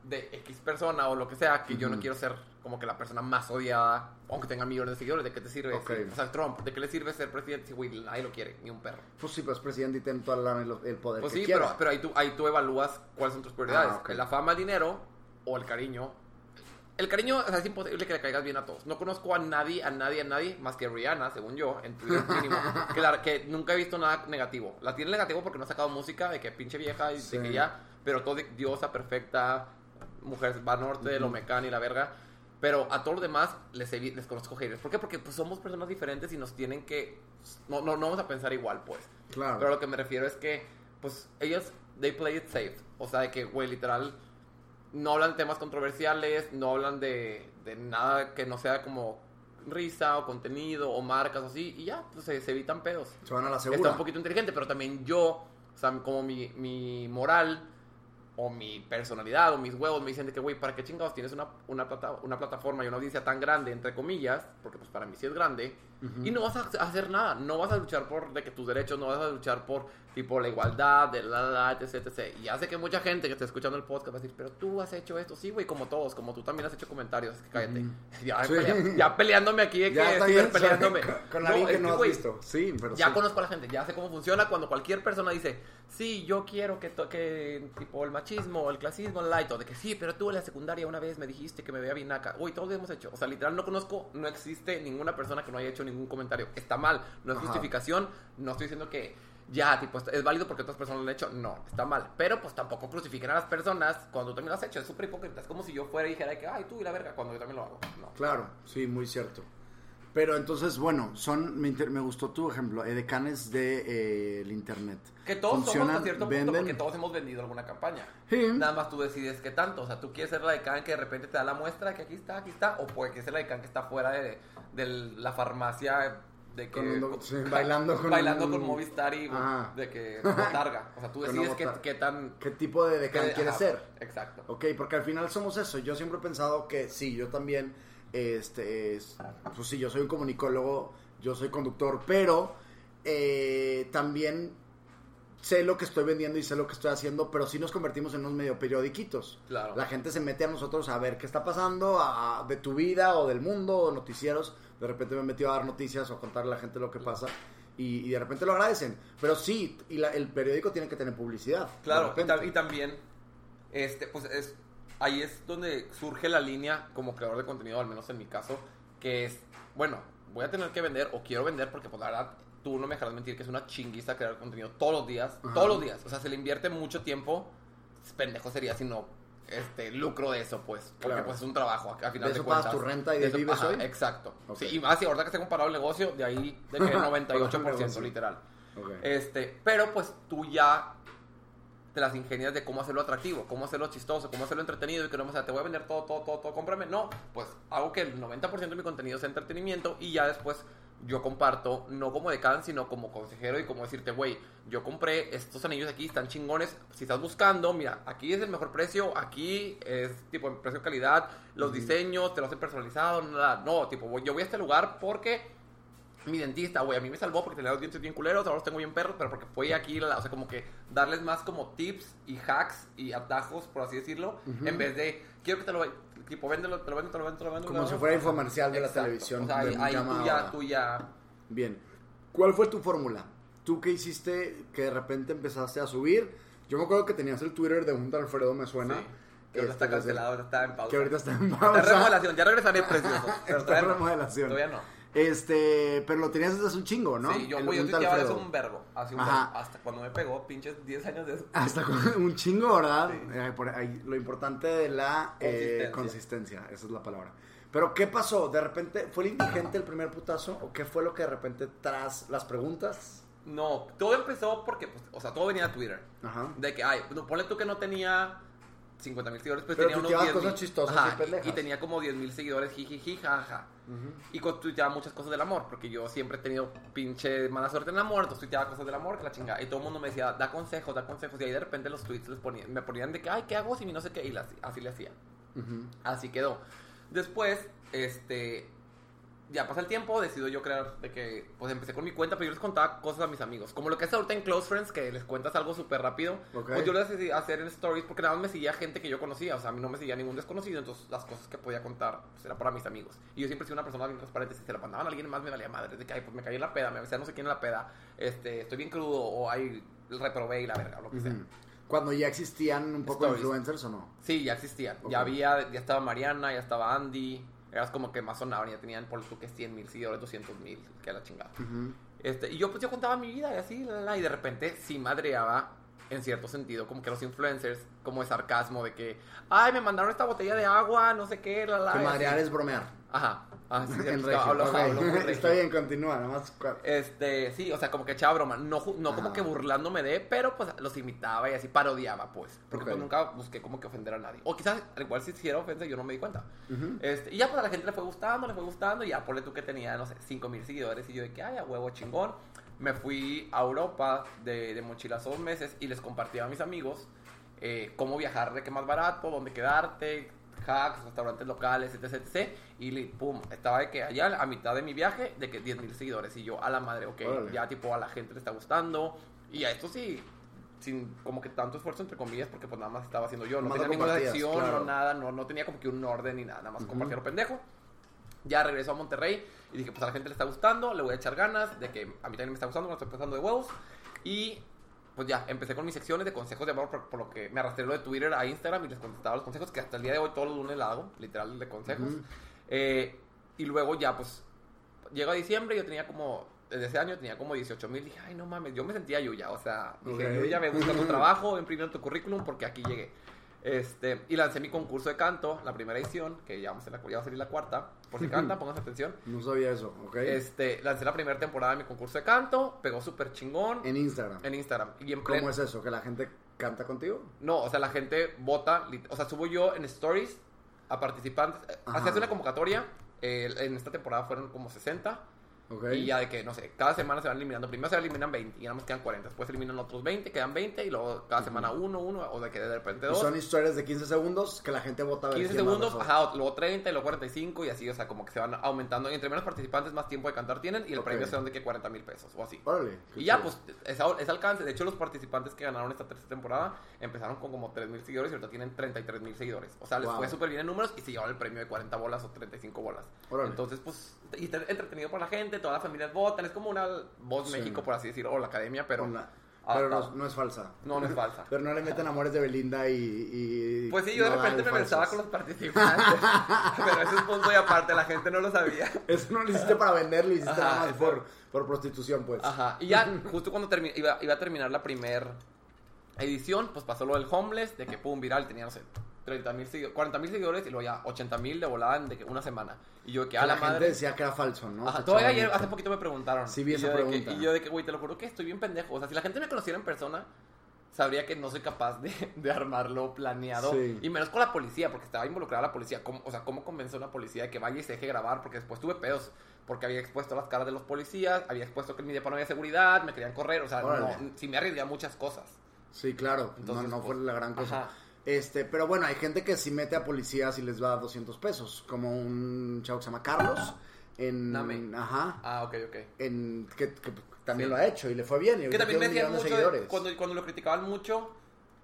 de X persona o lo que sea, que yo no quiero ser como que la persona más odiada, aunque tenga millones de seguidores, ¿de qué te sirve? Ok. Si- o sea, Trump, ¿de qué le sirve ser presidente si, güey, nadie lo quiere, ni un perro? Pues sí, pues presidente y tiene toda la el poder Pues que sí, quiera. pero, pero ahí, tú, ahí tú evalúas cuáles son tus prioridades. Ah, ok. La fama, el dinero o el cariño. El cariño, o sea, es imposible que le caigas bien a todos. No conozco a nadie, a nadie, a nadie, más que Rihanna, según yo, en Twitter mínimo, que, la- que nunca he visto nada negativo. La tiene negativo porque no ha sacado música de que pinche vieja y Sí. de que ya, pero todo diosa perfecta, mujer va norte, lo mecán y la verga. Pero a todos los demás les, les conozco haters. ¿Por qué? Porque pues, somos personas diferentes y nos tienen que... No, no, no vamos a pensar igual, pues. Claro. Pero lo que me refiero es que, pues, ellos, they play it safe. O sea, de que, güey, literal, no hablan de temas controversiales, no hablan de, de nada que no sea como risa o contenido o marcas o así, y ya, pues se, se evitan pedos. Se van a la Está segura. un poquito inteligente, pero también yo, o sea, como mi, mi moral o mi personalidad o mis huevos me dicen de que, güey, ¿para qué chingados tienes una, una, plata- una plataforma y una audiencia tan grande, entre comillas? Porque pues para mí sí es grande. Y no vas a hacer nada, no vas a luchar por de que tus derechos, no vas a luchar por tipo la igualdad, de la, la, la, etc, etc. Y sé que mucha gente que está escuchando el podcast va a decir, pero tú has hecho esto, sí, güey, como todos, como tú también has hecho comentarios, es que cállate. Ya, Sí. pelea- ya peleándome aquí de que Ya está bien, peleándome. con, con No, que no que, has visto. Sí, pero ya sí. conozco a la gente, ya sé cómo funciona cuando cualquier persona dice, sí, yo quiero que toque tipo el machismo el clasismo light, o de que sí, pero tú en la secundaria una vez me dijiste que me veía bien acá. Uy, todos lo hemos hecho. O sea, literal no conozco, no existe ninguna persona que no haya hecho ningún comentario. Está mal, no es Ajá. justificación, no estoy diciendo que ya, tipo, es válido porque otras personas lo han hecho. No, está mal. Pero pues tampoco crucifiquen a las personas cuando tú también lo has hecho. Es súper hipócrita. Es como si yo fuera y dijera que, ay, tú y la verga, cuando yo también lo hago. No. Claro, sí, muy cierto. Pero entonces, bueno, son me, inter- me gustó tu ejemplo, edecanes de eh, el internet. Que todos somos Funcionan, hasta cierto punto venden. porque todos hemos vendido alguna campaña. Sí. Nada más tú decides qué tanto. O sea, tú quieres ser la de Can que de repente te da la muestra que aquí está, aquí está. O puede que ser la de Can que está fuera de, de la farmacia de que... Con un- sí, bailando con bailando un- con Movistar y Ajá. de que botarga. O sea, tú decides qué, qué tan... ¿Qué tipo de edecán qué- quieres ser? Exacto. Ok, porque al final somos eso. Yo siempre he pensado que sí, yo también, este, es- pues sí, yo soy un comunicólogo, yo soy conductor, pero eh, también sé lo que estoy vendiendo y sé lo que estoy haciendo, pero sí nos convertimos en unos medio periodiquitos. Claro. La gente se mete a nosotros a ver qué está pasando a- de tu vida o del mundo o noticieros. De repente me he metido a dar noticias o a contarle a la gente lo que pasa. Y, y de repente lo agradecen. Pero sí, y la- el periódico tiene que tener publicidad. Claro, y, y también, este, pues es, ahí es donde surge la línea como creador de contenido, al menos en mi caso, que es, bueno, voy a tener que vender o quiero vender porque pues la verdad tú no me dejarás mentir que es una chinguista crear contenido todos los días, Ajá. todos los días, o sea, se le invierte mucho tiempo, pendejo sería si no este lucro de eso, pues, porque Claro. pues es un trabajo a final De de, eso pagas cuentas. tu renta y de eso- vives ajá, hoy. Exacto. Ok. Sí, y más y ahorita que se ha comparado el negocio, de ahí de que 98% negocio. literal. Ok. Este, pero pues tú ya te las ingenias de cómo hacerlo atractivo, cómo hacerlo chistoso, cómo hacerlo entretenido y que no, o sea, te voy a vender todo, todo, todo, todo, cómprame. No, pues hago que el 90% de mi contenido sea entretenimiento y ya después yo comparto, no como decán, sino como consejero y como decirte, güey, yo compré estos anillos aquí, están chingones. Si estás buscando, mira, aquí es el mejor precio, aquí es tipo en precio calidad, los diseños, te lo hacen personalizado, nada. No, tipo, yo voy a este lugar porque mi dentista, güey, a mí me salvó porque tenía los dientes bien culeros, ahora los tengo bien perros, pero porque fue aquí, o sea, como que darles más como tips y hacks y atajos, por así decirlo, en vez de, quiero que te lo, tipo, véndelo, te lo vendo, te lo vendo, te lo vendo. Como ¿no? si fuera infomercial de la televisión, O sea, ahí, ahí tú ya, ahora. tú ya, Bien. ¿Cuál fue tu fórmula? ¿Tú qué hiciste que de repente empezaste a subir? Yo me acuerdo que tenías el Twitter de un tal Alfredo, me suena. Sí. que ahorita está Este, cancelado, está en pausa. Que ahorita está en Está pausa. en remodelación, ya regresaré precioso. Está en remodelación. Todavía no. Este, pero lo tenías desde hace un chingo, ¿no? Sí, yo, El güey, yo tuiteaba eso un verbo, hace un Ajá. verbo, hasta cuando me pegó, pinches 10 años de eso. Hasta un chingo, ¿verdad? Eh, por ahí, lo importante de la eh, Consistencia. consistencia, esa es la palabra. Pero, ¿qué pasó? ¿De repente fue el indigente el primer putazo? ¿O qué fue lo que de repente tras las preguntas? No, todo empezó porque, pues, o sea, todo venía de Twitter. Ajá. De que, ay, no, ponle tú que no tenía 50 mil seguidores, pues Pero tenía unos tuiteabas 10 cosas chistosas y y tenía como 10 mil seguidores, jijiji, jaja. Y con- tuiteaba muchas cosas del amor, porque yo siempre he tenido pinche mala suerte en el amor, entonces tuiteaba cosas del amor, que la chingada. Y todo el mundo me decía, da consejos, da consejos. Y ahí de repente los tweets les ponían, me ponían de que, ay, ¿qué hago si mi no sé qué? Y las- así le hacía. Así quedó. Después, este. Ya pasa el tiempo, decido yo crear de que. Pues empecé con mi cuenta, pero yo les contaba cosas a mis amigos. Como lo que es ahorita en Close Friends, que les cuentas algo súper rápido. Ok. Pues yo lo decidí hacer en Stories porque nada más me seguía gente que yo conocía. O sea, a mí no me seguía ningún desconocido. Entonces las cosas que podía contar pues, era para mis amigos. Y yo siempre he sido una persona bien transparente. Si se la mandaban a alguien más, me valía madre. De que, ay, pues me caí en la peda, me decía no sé quién en la peda. Este, estoy bien crudo, o ay, reprobé y la verga, o lo que sea. Ujú. Cuando ya existían un poco Stories. influencers o no? Sí, ya existían. Ya había, ya estaba Mariana, ya estaba Andy. Eras como que más sonaban, ya tenían por tú que 100 mil seguidores, 200 mil, que la chingada. Ujú. Este, y yo pues yo contaba mi vida y así, la, la, y de repente sí madreaba en cierto sentido, como que los influencers, como de sarcasmo, de que, ay, me mandaron esta botella de agua, no sé qué, la, la. Que madrear así. es bromear. Ajá. Ah, sí, cierto, regio, hablo- ok. hablo regio. Está bien, continúa, nada más. cua- Este, sí, o sea, como que echaba broma. No, no como que burlándome de, pero pues los imitaba y así parodiaba, pues. Porque pues nunca busqué como que ofender a nadie. O quizás, al igual si hiciera ofensa, yo no me di cuenta. este, y ya pues a la gente le fue gustando, le fue gustando. Y ya ponle tú que tenía, no sé, 5 mil seguidores. Y yo de que, ay, a huevo chingón. Me fui a Europa de, de mochilazo dos meses y les compartía a mis amigos eh, cómo viajar de qué más barato, dónde quedarte, hacks, restaurantes locales, etc, etc. Y pum, estaba de que allá a mitad de mi viaje, de que 10 mil seguidores. Y yo, a la madre, ok, Órale. ya tipo a la gente le está gustando. Y a esto sí, sin como que tanto esfuerzo, entre comillas, porque pues nada más estaba haciendo yo. No tenía ninguna acción, claro. no nada, no, no tenía como que un orden ni nada, nada más compartir lo pendejo. Ya regreso a Monterrey y dije, pues a la gente le está gustando, le voy a echar ganas, de que a mí también me está gustando, me estoy pasando de huevos. Y pues ya, empecé con mis secciones de consejos de amor, por, por lo que me arrastré lo de Twitter a Instagram y les contestaba los consejos, que hasta el día de hoy todos los lunes la hago, literal, de consejos. Eh, y luego ya, pues, llega diciembre y yo tenía como, desde ese año tenía como 18 mil, dije, ay, no mames, yo me sentía Yuya, o sea, dije, Ok. yo ya me gusta tu trabajo, imprimiendo tu currículum porque aquí llegué. Este, y lancé mi concurso de canto, la primera edición, que ya, vamos a, la- ya va a salir la cuarta, por si cantan, pónganse atención. No sabía eso, ¿ok? Este, lancé la primera temporada de mi concurso de canto, pegó súper chingón En Instagram. en Instagram. Y en ¿Cómo es eso? ¿Que la gente canta contigo? No, o sea, la gente vota, o sea, subo yo en stories a participantes. Eh. Hacías una convocatoria, eh, en esta temporada fueron como 60. Y ya de que, no sé, cada semana se van eliminando. Primero se eliminan 20 y nada más quedan 40. Después se eliminan otros 20, quedan 20 y luego cada semana uno, uno, o de que de repente Y dos. son historias de 15 segundos que la gente vota a ver 15 quién más segundos, ajá, luego 30 y luego 45 y así, o sea, como que se van aumentando. Y entre menos participantes, más tiempo de cantar tienen y el premio se dan de que 40 mil pesos o así. Órale. qué Y ya, chido. pues, es, alcance. De hecho, los participantes que ganaron esta tercera temporada empezaron con como 3 mil seguidores y ahorita tienen 33 mil seguidores. O sea, les Wow. fue súper bien en números y se llevaron el premio de 40 bolas o 35 bolas. Órale. Entonces, pues, y está entretenido para la gente, todas las familias votan. Es como una voz Sí. México, por así decirlo, o la academia, pero. Con la- Ah, Pero no, no es falsa. no, no es falsa. Pero no le meten amores de Belinda y. y Pues sí, yo de repente me besaba falsos. con los participantes. pero eso es punto y aparte, la gente no lo sabía. Eso no lo hiciste para vender, lo hiciste Ajá, nada más eso. por, por prostitución, pues. Ajá, y ya justo cuando iba, iba a terminar la primer edición, pues pasó lo del homeless, de que pum, viral, tenía, no sé, 30 mil seguidores, 40 mil seguidores y luego ya 80 mil de volada en de que una semana. Y yo de que a la, la gente decía que era falso, ¿no? Ajá, todavía ayer, hace poquito me preguntaron. Sí, vi esa que- pregunta. y yo de que, güey, te lo juro que estoy bien pendejo. O sea, si la gente me conociera en persona, sabría que no soy capaz de, de armarlo planeado. Sí. Y menos con la policía, porque estaba involucrada la policía. ¿Cómo- o sea, ¿cómo convencer a una policía de que vaya y se deje grabar? Porque después tuve pedos. Porque había expuesto las caras de los policías, había expuesto que en mi depa no había seguridad, me querían correr. O sea, no, sí me arriesgué a muchas cosas. Sí, claro. Entonces, no no pues, fue la gran cosa. ajá. Este, pero bueno, hay gente que sí mete a policías y les va a 200 pesos. Como un chavo que se llama Carlos. En. Name. Ajá. Ah, ok, ok. En, que, que también Sí. lo ha hecho y le fue bien. Y Que también me tiene un decían millón de mucho, de- seguidores. cuando, cuando lo criticaban mucho,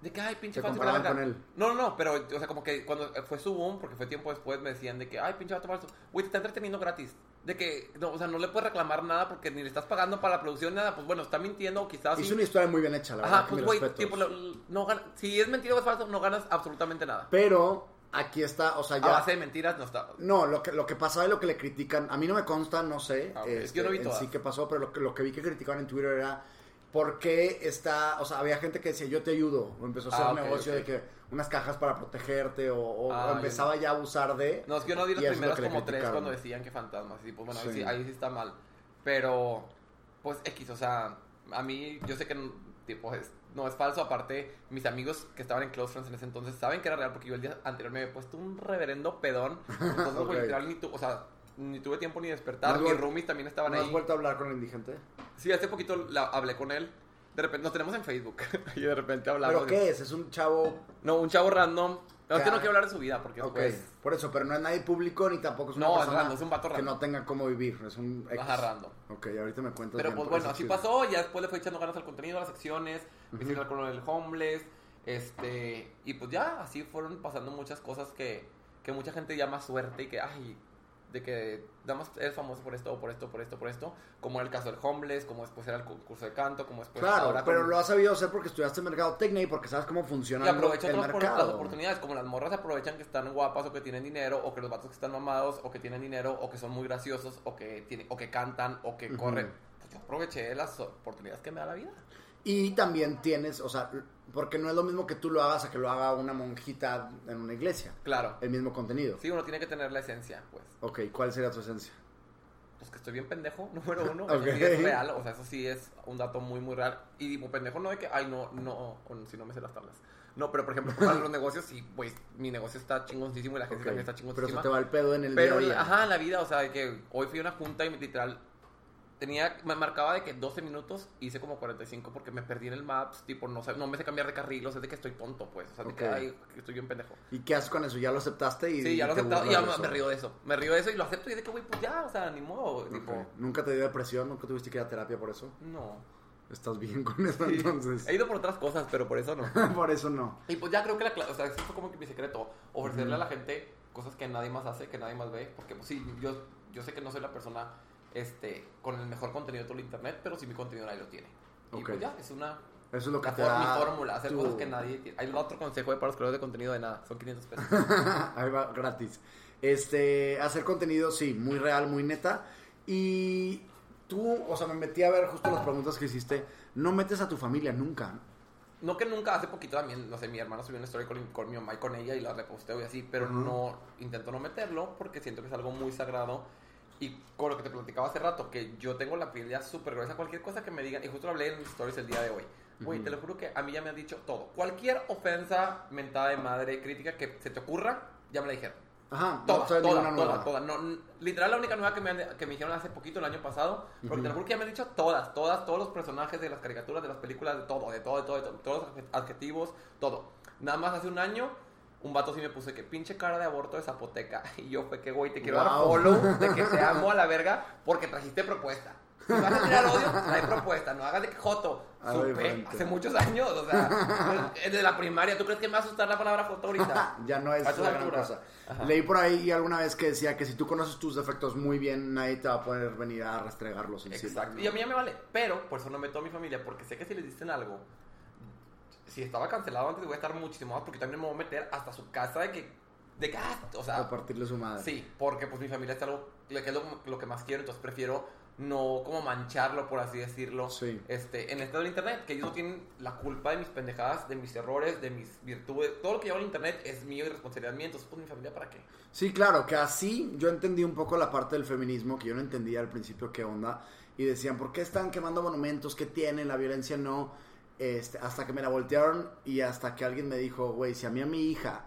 de que, ay, pinche Se falso, comparaban con él. No, no, no, pero, o sea, como que cuando fue su boom, porque fue tiempo después, me decían de que, ay, pinche vato falso, güey, te está entreteniendo gratis. De que, no, o sea, no le puedes reclamar nada porque ni le estás pagando para la producción, nada. Pues bueno, está mintiendo, quizás. Hizo sí. una historia muy bien hecha, la verdad. Ajá, que pues güey, tipo, lo- no gana- si es mentira o es falso, no ganas absolutamente nada. Pero aquí está, o sea, A ya. base de mentiras no está. No, lo que, lo que pasaba y lo que le critican, a mí no me consta, no sé Ah, ok. este, Yo no vi en todas. sí qué pasó, pero lo que, lo que vi que criticaban en Twitter era por qué está, o sea, había gente que decía yo te ayudo, o empezó a hacer Ah, un ok, negocio de que unas cajas para protegerte, o, o- Ah, empezaba ya a abusar de... No, es que yo no vi y las lo primeras le como tres cuando decían que fantasmas. Y pues bueno, ahí Sí. ahí sí está mal. Pero, pues X, o sea, a mí, yo sé que tipo, es- no es falso. Aparte, mis amigos que estaban en Close Friends en ese entonces saben que era real porque yo el día anterior me había puesto un reverendo pedón. Entonces, literal, ni tu- o sea, ni tuve tiempo ni de despertar. ¿No has Mis roomies también estaban ¿No has ahí. vuelto a hablar con el indigente? Sí, hace poquito la- hablé con él. De repente, nos tenemos en Facebook. y de repente hablamos. ¿Pero qué es? ¿Es un chavo...? No, un chavo random. No, es que Ya. no quiero hablar de su vida porque Ok, después... por eso, pero no es nadie público ni tampoco es una No, es es un vato que no tenga cómo vivir, es un... X. Ajá, random. Ok, ahorita me cuentas Pero bien, pues bueno, así pasó, ya después le fue echando ganas al contenido, a las secciones, a hablar con el homeless, este, y pues ya, así fueron pasando muchas cosas que, que mucha gente llama suerte y que, ay, de que damos, eres famoso por esto, o por esto, por esto, por esto, como era el caso del homeless, como después era el concurso de canto, como después Claro, ahora pero lo has sabido hacer porque estudiaste mercadotecnia y porque sabes cómo funciona y aprovecha el otras mercado. las oportunidades, como las morras aprovechan que están guapas o que tienen dinero, o que los vatos que están mamados, o que tienen dinero, o que son muy graciosos, o que, tienen, o que cantan, o que corren. Pues yo aproveché las oportunidades que me da la vida. Y también tienes, o sea, porque no es lo mismo que tú lo hagas a que lo haga una monjita en una iglesia. Claro. El mismo contenido. Sí, uno tiene que tener la esencia, pues. Ok, ¿cuál sería tu esencia? Pues que estoy bien pendejo, número uno. Ok. Eso sí es real, o sea, eso sí es un dato muy, muy real. Y digo pendejo no de que, ay, no, no, si no me sé las tablas. No, pero por ejemplo, para los negocios, sí, pues mi negocio está chingoncísimo y la gente también está Pero chingoncísima. se te va el pedo en el Pero, día a día. ajá, en la vida, o sea, que hoy fui a una junta y literal tenía, me marcaba de que 12 minutos, hice como 45 porque me perdí en el Maps, tipo, no, sé, no me sé cambiar de carril, o sea, de que estoy tonto, pues, o sea, de que, Ok. ay, que estoy bien pendejo. ¿Y qué haces con eso? ¿Ya lo aceptaste? Y, Sí, ya lo te aceptaba y burlas ya me, río de eso, me río de eso y lo acepto y de que, güey, pues ya, o sea, ni modo, tipo, ¿Nunca te dio depresión? ¿Nunca tuviste que ir a terapia por eso? no. ¿Estás bien con eso Sí. entonces? He ido por otras cosas, pero por eso no. por eso no. Y pues ya creo que la cla- o sea, eso fue como que mi secreto, ofrecerle a la gente cosas que nadie más hace, que nadie más ve, porque pues sí, yo, yo sé que no soy la persona este, con el mejor contenido de todo el internet, pero sí mi contenido nadie lo tiene. Y Ok. pues ya, es una Eso es lo que la te for- da mi fórmula, hacer tu- cosas que nadie tiene. Hay otro consejo para los creadores de contenido de nada, son 500 pesos. Ahí va, gratis. Este, hacer contenido, sí, muy real, muy neta. Y tú, o sea, me metí a ver justo las preguntas que hiciste. No metes a tu familia nunca. No que nunca, hace poquito también, no sé, mi hermana subió una story con, con mi mamá y con ella y la reposteo y así, pero no, intento no meterlo porque siento que es algo muy sagrado. Y con lo que te platicaba hace rato, que yo tengo la piel ya súper gruesa, cualquier cosa que me digan, y justo lo hablé en mis stories el día de hoy. Güey, Ujú. te lo juro que a mí ya me han dicho todo. Cualquier ofensa, mentada de madre, crítica que se te ocurra, ya me la dijeron. Ajá, Toda, no toda, toda, toda. No, literal, la única nueva que me, han- que me dijeron hace poquito, el año pasado, porque te lo juro que ya me han dicho todas, todas, todos los personajes de las caricaturas, de las películas, de todo, de todo, de todo, de todo, todos los adjetivos, todo. Nada más hace un año, un vato sí me puse que pinche cara de aborto de zapoteca. Y yo fue que, güey, te quiero dar Wow. follow de que te amo a la verga porque trajiste propuesta. Si vas a tirar odio, trae propuesta, no hagas de que joto. Supe hace muchos años, o sea, desde la primaria. ¿Tú crees que me va a asustar la palabra joto ahorita? ya no es A estas la gran cosa. Ajá. Leí por ahí alguna vez que decía que si tú conoces tus defectos muy bien, nadie te va a poder venir a restregarlos encima. Exacto. Y a mí ya me vale. Pero por eso no meto a mi familia, porque sé que si les dicen algo, si estaba cancelado antes, voy a estar muchísimo más, porque también me voy a meter hasta su casa de que. De que, ah, o sea, A partirle su madre. sí, porque pues mi familia es algo que es lo, lo que más quiero, entonces prefiero no como mancharlo, por así decirlo. Sí. Este, en el estado del internet, que ellos no tienen la culpa de mis pendejadas, de mis errores, de mis virtudes. Todo lo que llevo en internet es mío y responsabilidad mía, entonces pues mi familia, ¿para qué? Sí, claro, que así yo entendí un poco la parte del feminismo, que yo no entendía al principio qué onda, y decían, ¿por qué están quemando monumentos? ¿Qué tienen? La violencia no. Este, hasta que me la voltearon y hasta que alguien me dijo, güey, si a mí a mi hija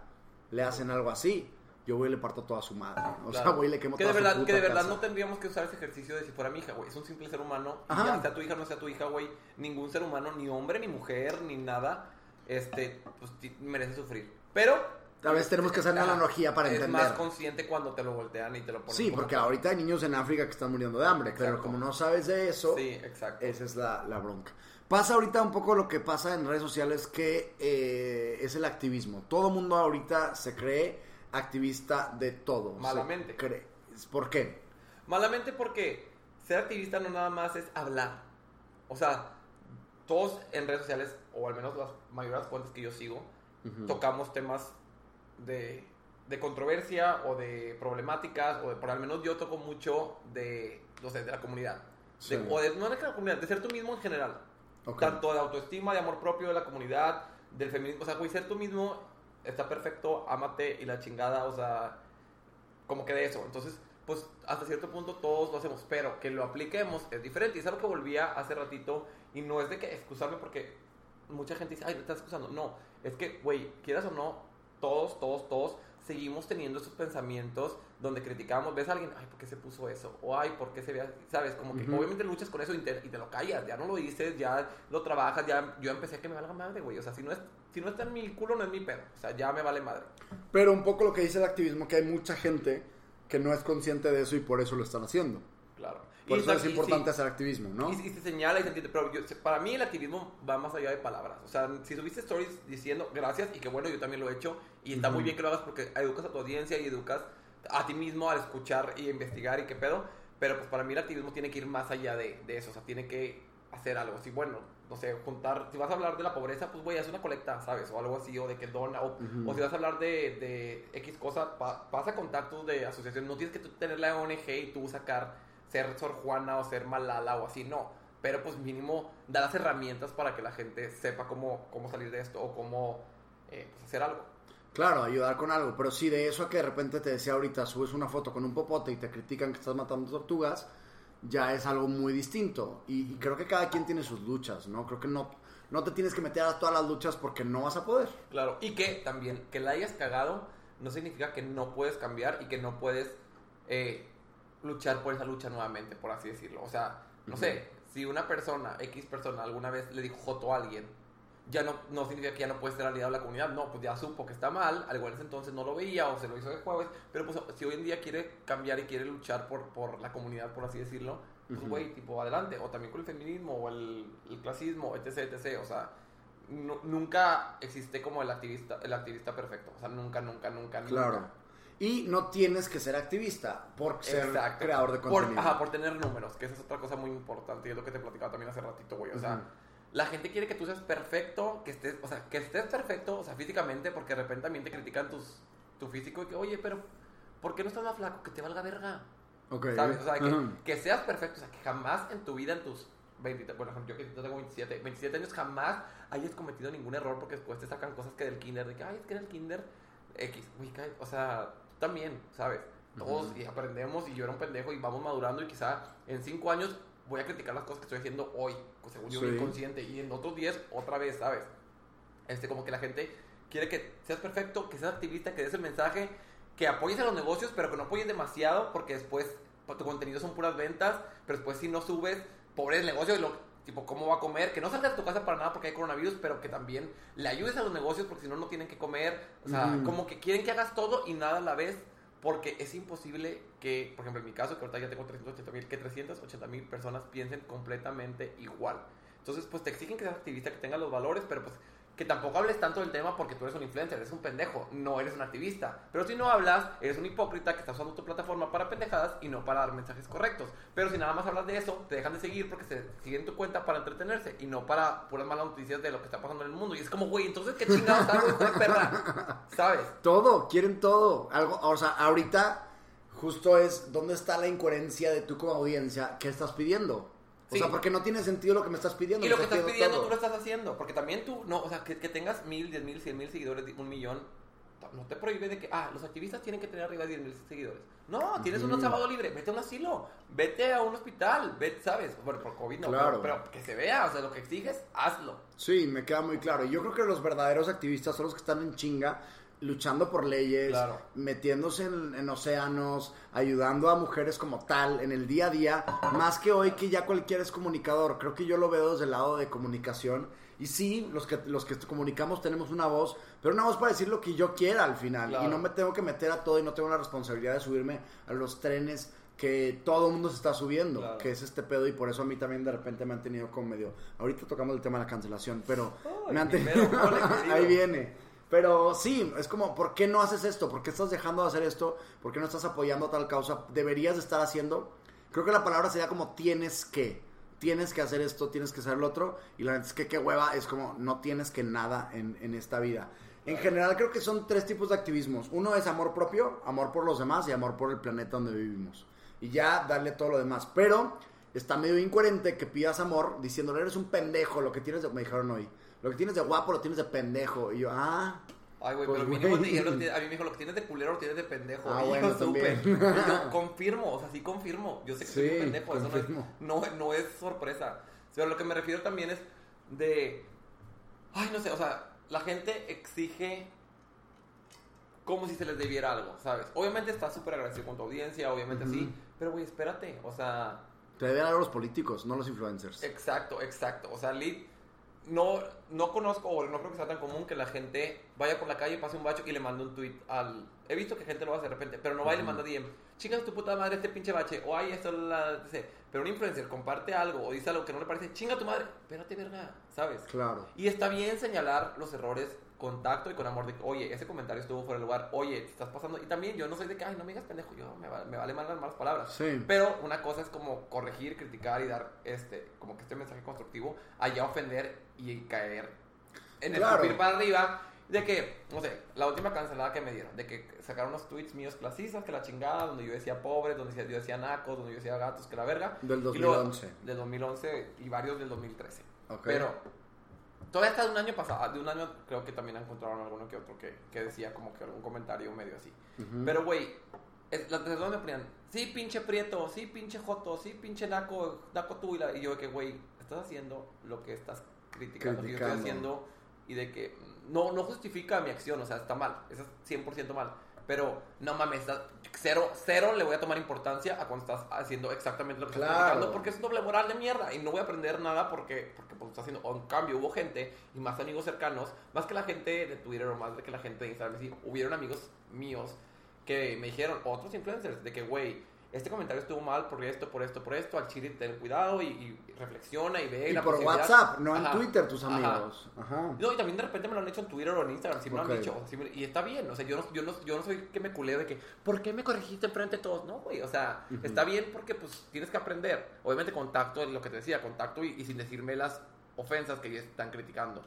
le hacen algo así, yo voy y le parto toda su madre. O sea, Claro. voy y le quemo que de toda su verdad, puta que de verdad casa. no tendríamos que usar ese ejercicio de si fuera mi hija, güey. Es un simple ser humano. Y Ajá. ya sea tu hija o no sea tu hija, güey. Ningún ser humano, ni hombre, ni mujer, ni nada, este, pues merece sufrir. Pero. Tal vez tenemos que hacer una analogía para es entender. más consciente cuando te lo voltean y te lo ponen. Sí, como- porque ahorita hay niños en África que están muriendo de hambre, pero Exacto. como no sabes de eso, Sí, exacto. esa es la, la bronca. Pasa ahorita un poco lo que pasa en redes sociales, que eh, es el activismo. Todo mundo ahorita se cree activista de todo. Malamente. cree. ¿Por qué? Malamente porque ser activista no nada más es hablar. O sea, todos en redes sociales, o al menos las mayores fuentes que yo sigo, tocamos temas de, de controversia o de problemáticas, o de, por al menos yo toco mucho de, no sé, de la comunidad. De- Sí. o de, no de la comunidad, de ser tú mismo en general. Ok. Tanto de autoestima, de amor propio de la comunidad, del feminismo. O sea, güey, ser tú mismo está perfecto, ámate y la chingada, o sea, como que de eso. Entonces, pues hasta cierto punto todos lo hacemos, pero que lo apliquemos es diferente. Y es algo que volvía hace ratito y no es de que excusarme porque mucha gente dice, ay, te estás excusando. No, es que, güey, quieras o no, todos, todos, todos seguimos teniendo esos pensamientos donde criticamos, ves a alguien, ay, ¿por qué se puso eso? O ay, ¿por qué se ve así? ¿Sabes? Como que obviamente luchas con eso y te, y te lo callas, ya no lo dices, ya lo trabajas, ya yo empecé a que me valga madre, güey. O sea, si no, es, si no está en mi culo, no es mi pedo. O sea, ya me vale madre. Pero un poco lo que dice el activismo, que hay mucha gente que no es consciente de eso y por eso lo están haciendo. Claro. Por Y eso es importante sí. hacer activismo, ¿no? Y, y se señala y se entiende, pero yo- para mí el activismo va más allá de palabras. O sea, si subiste stories diciendo gracias y que bueno, yo también lo he hecho y está muy bien que lo hagas porque educas a tu audiencia y educas a ti mismo al escuchar y investigar y qué pedo. Pero pues para mí el activismo tiene que ir más allá de, de eso, o sea, tiene que hacer algo. Si bueno, no sé, juntar, si vas a hablar de la pobreza, pues güey, haz una colecta, ¿sabes? O algo así, o de que dona, o, Ujú. o si vas a hablar de, de X cosa, pa- pasa contactos de asociación. No tienes que tú tener la ONG y tú sacar ser Sor Juana o ser Malala o así, no. pero pues mínimo da las herramientas para que la gente sepa cómo, cómo salir de esto o cómo eh, pues, hacer algo. Claro, ayudar con algo, pero sí, de eso a que de repente te decía ahorita, subes una foto con un popote y te critican que estás matando tortugas, ya es algo muy distinto. Y, y creo que cada quien tiene sus luchas, ¿no? Creo que no, no te tienes que meter a todas las luchas porque no vas a poder. Claro, y que también que la hayas cagado no significa que no puedes cambiar y que no puedes eh, luchar por esa lucha nuevamente, por así decirlo. O sea, no sé, si una persona, X persona, alguna vez le dijo joto a alguien, ya no, no significa que ya no puede ser aliado de la comunidad. No, pues ya supo que está mal, al igual en ese entonces no lo veía o se lo hizo de jueves. Pero pues si hoy en día quiere cambiar y quiere luchar por, por la comunidad, por así decirlo, pues güey, tipo adelante. O también con el feminismo o el, el clasismo, etc, etc. O sea, nu- nunca existe como el activista, el activista perfecto. O sea, nunca, nunca, nunca, Claro. nunca. Y no tienes que ser activista por ser Exacto. creador de Por- contenido. ajá, por tener números, que esa es otra cosa muy importante y es lo que te platicaba también hace ratito, güey. O sea, Ujú. la gente quiere que tú seas perfecto, que estés, o sea, que estés perfecto, o sea, físicamente, porque de repente también te critican tus, tu físico y que, oye, pero, ¿por qué no estás más flaco? Que te valga verga. Ok. ¿Sabes? O sea, que, Ujú. que seas perfecto, o sea, que jamás en tu vida, en tus 20, bueno, yo que tengo 27, 27 años, jamás hayas cometido ningún error porque después te sacan cosas que del kinder, de que, ay, es que en el kinder X, ca- o sea, también, ¿sabes? Todos y aprendemos y yo era un pendejo y vamos madurando y quizá en 5 años voy a criticar las cosas que estoy haciendo hoy, pues, según yo, Sí. inconsciente, y en otros 10 otra vez, ¿sabes? Este, como que la gente quiere que seas perfecto, que seas activista, que des el mensaje, que apoyes a los negocios, pero que no apoyes demasiado, porque después pues, tu contenido son puras ventas, pero después si no subes, pobre el negocio, y lo, tipo, ¿cómo va a comer? Que no salgas de tu casa para nada porque hay coronavirus, pero que también le ayudes a los negocios, porque si no, no tienen que comer. O sea, como que quieren que hagas todo y nada a la vez, porque es imposible que, por ejemplo, en mi caso, que ahorita ya tengo 380 mil, que 380 mil personas piensen completamente igual. Entonces, pues te exigen que seas activista, que tengas los valores, pero pues que tampoco hables tanto del tema porque tú eres un influencer, eres un pendejo, no eres un activista. Pero si no hablas, eres un hipócrita que está usando tu plataforma para pendejadas y no para dar mensajes correctos. Pero si nada más hablas de eso, te dejan de seguir porque se siguen tu cuenta para entretenerse y no para puras malas noticias de lo que está pasando en el mundo. Y es como, güey, entonces qué chingados hago, perra. ¿Sabes? Todo, quieren todo. Algo, o sea, ahorita justo es dónde está la incoherencia de tú como audiencia, ¿qué estás pidiendo? O Sí. sea, porque no tiene sentido lo que me estás pidiendo. Y lo que estás pidiendo todo. tú lo estás haciendo. Porque también tú, no, o sea, que, que tengas mil, diez mil, cien mil seguidores, un millón, no te prohíbe de que, ah, los activistas tienen que tener arriba de diez mil seguidores. No, tienes un sábado libre, vete a un asilo, vete a un hospital, vete, ¿sabes? Bueno, por COVID no, Claro. pero, pero que se vea, o sea, lo que exiges, hazlo. Sí, me queda muy claro. Y yo creo que los verdaderos activistas son los que están en chinga, luchando por leyes, Claro. metiéndose en, en océanos, ayudando a mujeres como tal, en el día a día, más que hoy que ya cualquiera es comunicador. Creo que yo lo veo desde el lado de comunicación. Y sí, los que, los que comunicamos tenemos una voz, pero una voz para decir lo que yo quiera al final. Claro. Y no me tengo que meter a todo y no tengo la responsabilidad de subirme a los trenes que todo el mundo se está subiendo, Claro. que es este pedo y por eso a mí también de repente me han tenido como medio... Ahorita tocamos el tema de la cancelación, pero me han tenido... Ahí viene. Pero sí, es como, ¿por qué no haces esto? ¿Por qué estás dejando de hacer esto? ¿Por qué no estás apoyando tal causa? ¿Deberías de estar haciendo? Creo que la palabra sería como tienes que. Tienes que hacer esto, tienes que hacer lo otro. Y la neta es que qué hueva es como no tienes que nada en, en esta vida. En general creo que son tres tipos de activismos. Uno es amor propio, amor por los demás y amor por el planeta donde vivimos. Y ya darle todo lo demás. Pero está medio incoherente que pidas amor diciéndole eres un pendejo, lo que tienes. Me dijeron hoy. Lo que tienes de guapo lo tienes de pendejo. Y yo, ah... Ay, güey, Pues, pero mínimo te dijeron, a mí me dijo, lo que tienes de culero lo tienes de pendejo. Ah, Y bueno, yo supe. confirmo, o sea, sí confirmo. Yo sé que soy Sí, un pendejo, eso no es, no, no es sorpresa. Pero lo que me refiero también es de... Ay, no sé, o sea, la gente exige como si se les debiera algo, ¿sabes? Obviamente estás súper agradecido con tu audiencia, obviamente sí, pero güey, espérate, o sea... Te deben a los políticos, no los influencers. Exacto, exacto. O sea, Lid, no, no conozco o no creo que sea tan común que la gente vaya por la calle, pase un bacho y le mande un tweet al... He visto que gente lo hace de repente, pero no va y le manda DM. Chicas, tu puta madre este pinche bache. O ay, esto la... Pero un influencer comparte algo o dice algo que no le parece. Chinga tu madre. Espérate, verga. ¿Sabes? Claro. Y está bien señalar los errores con tacto y con amor de oye, ese comentario estuvo fuera de lugar, oye, te estás pasando. Y también yo no soy de que, ay, no me digas pendejo, yo me, va- me vale mal las malas palabras. Sí. Pero una cosa es como corregir, criticar y dar este, como que este mensaje constructivo, allá ofender y caer en el Claro. para arriba. De que, no sé, la última cancelada que me dieron, de que sacaron unos tweets míos clasistas, que la chingada, donde yo decía pobres, donde yo decía nacos, donde yo decía gatos, que la verga. Del Y luego- 2011. del 2011 y varios del 2013. Ok. Pero todavía está de un año pasado, de un año creo que también encontraron alguno que otro que, que decía como que algún comentario medio así. Pero güey, las personas me ponían, sí pinche prieto, sí pinche joto, sí pinche naco, naco tú y, la- y yo de que güey, estás haciendo lo que estás criticando, que yo estoy Criticando. haciendo y de que no, no justifica mi acción, o sea, está mal, eso es 100% mal. Pero no mames, cero, cero le voy a tomar importancia a cuando estás haciendo exactamente lo que estás Claro. criticando porque es doble moral de mierda y no voy a aprender nada porque, porque pues, está haciendo. O en cambio, hubo gente y más amigos cercanos, más que la gente de Twitter o más de que la gente de Instagram, sí, hubieron amigos míos que me dijeron, otros influencers, de que, güey, este comentario estuvo mal por esto, por esto, por esto, al chile ten cuidado y, y reflexiona y ve. Y la por. WhatsApp, no en Ajá. Twitter, tus amigos. Ajá. No, y también de repente me lo han hecho en Twitter o en Instagram, sí me lo han dicho. me- y está bien, o sea, yo no, yo, no, yo no soy que me culeo de que, ¿por qué me corregiste enfrente de todos? No, güey, o sea, está bien porque pues tienes que aprender. Obviamente contacto, es lo que te decía, contacto y, y sin decirme las ofensas que están criticando.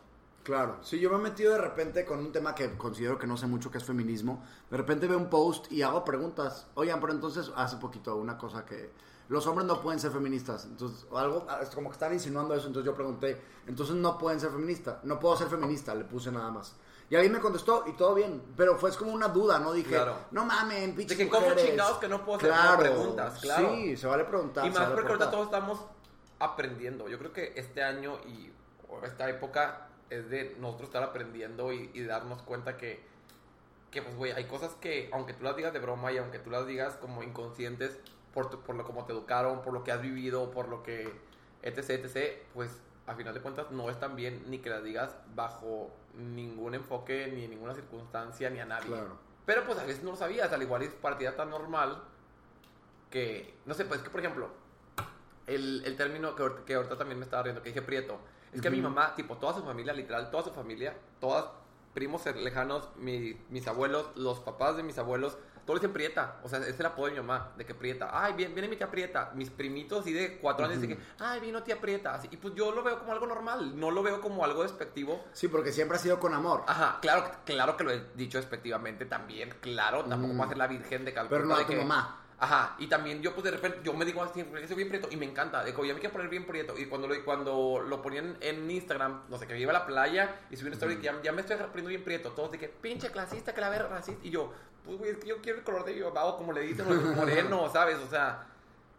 Claro, sí, yo me he metido de repente con un tema que considero que no sé mucho, que es feminismo. De repente veo un post y hago preguntas. Oigan, pero entonces, hace poquito, una cosa que los hombres no pueden ser feministas. Entonces, o algo, ah, es como que están insinuando eso. Entonces yo pregunté, entonces no pueden ser feministas. No puedo ser feminista, le puse nada más. Y alguien me contestó y todo bien. Pero fue es como una duda, ¿no? Dije, Claro. no mamen, pinches De que, ¿cómo mujeres". chingados que no puedo hacer? Claro, preguntas, claro. Sí, se vale preguntar. Y más vale porque ahorita todos estamos aprendiendo. Yo creo que este año y esta época es de nosotros estar aprendiendo y, y darnos cuenta que, que pues, güey, hay cosas que, aunque tú las digas de broma y aunque tú las digas como inconscientes por, tu- por lo como te educaron, por lo que has vivido, por lo que, etc, etc, pues a final de cuentas no es tan bien ni que las digas bajo ningún enfoque, ni en ninguna circunstancia, ni a nadie. Claro. Pero pues a veces no lo sabías, al igual es partida tan normal que, no sé, pues que por ejemplo, el, el término que, que ahorita también me estaba riendo, que dije prieto, es que a mi mamá, tipo, toda su familia, literal, toda su familia, todas primos lejanos, mi- mis abuelos, los papás de mis abuelos, todos dicen prieta, o sea, es el apodo de mi mamá, de que prieta, ay, viene, viene mi tía prieta, mis primitos así de cuatro años dicen que, ay, vino tía prieta, así, y pues yo lo veo como algo normal, no lo veo como algo despectivo, Sí, porque siempre ha sido con amor. Ajá, claro, claro que lo he dicho despectivamente también, claro, tampoco va a ser la virgen de Calcuta. Pero no a tu que- mamá. Ajá, y también yo pues de repente, yo me digo así, soy bien prieto y me encanta, de que ya me quiero poner bien prieto y cuando lo, cuando lo ponían en Instagram, no sé, que me iba a la playa y subí una story que ya, ya me estoy poniendo bien prieto, todos de que pinche clasista, que la ver racista, y yo, pues güey, es que yo quiero el color de mi o como le dicen, o moreno, ¿sabes? O sea...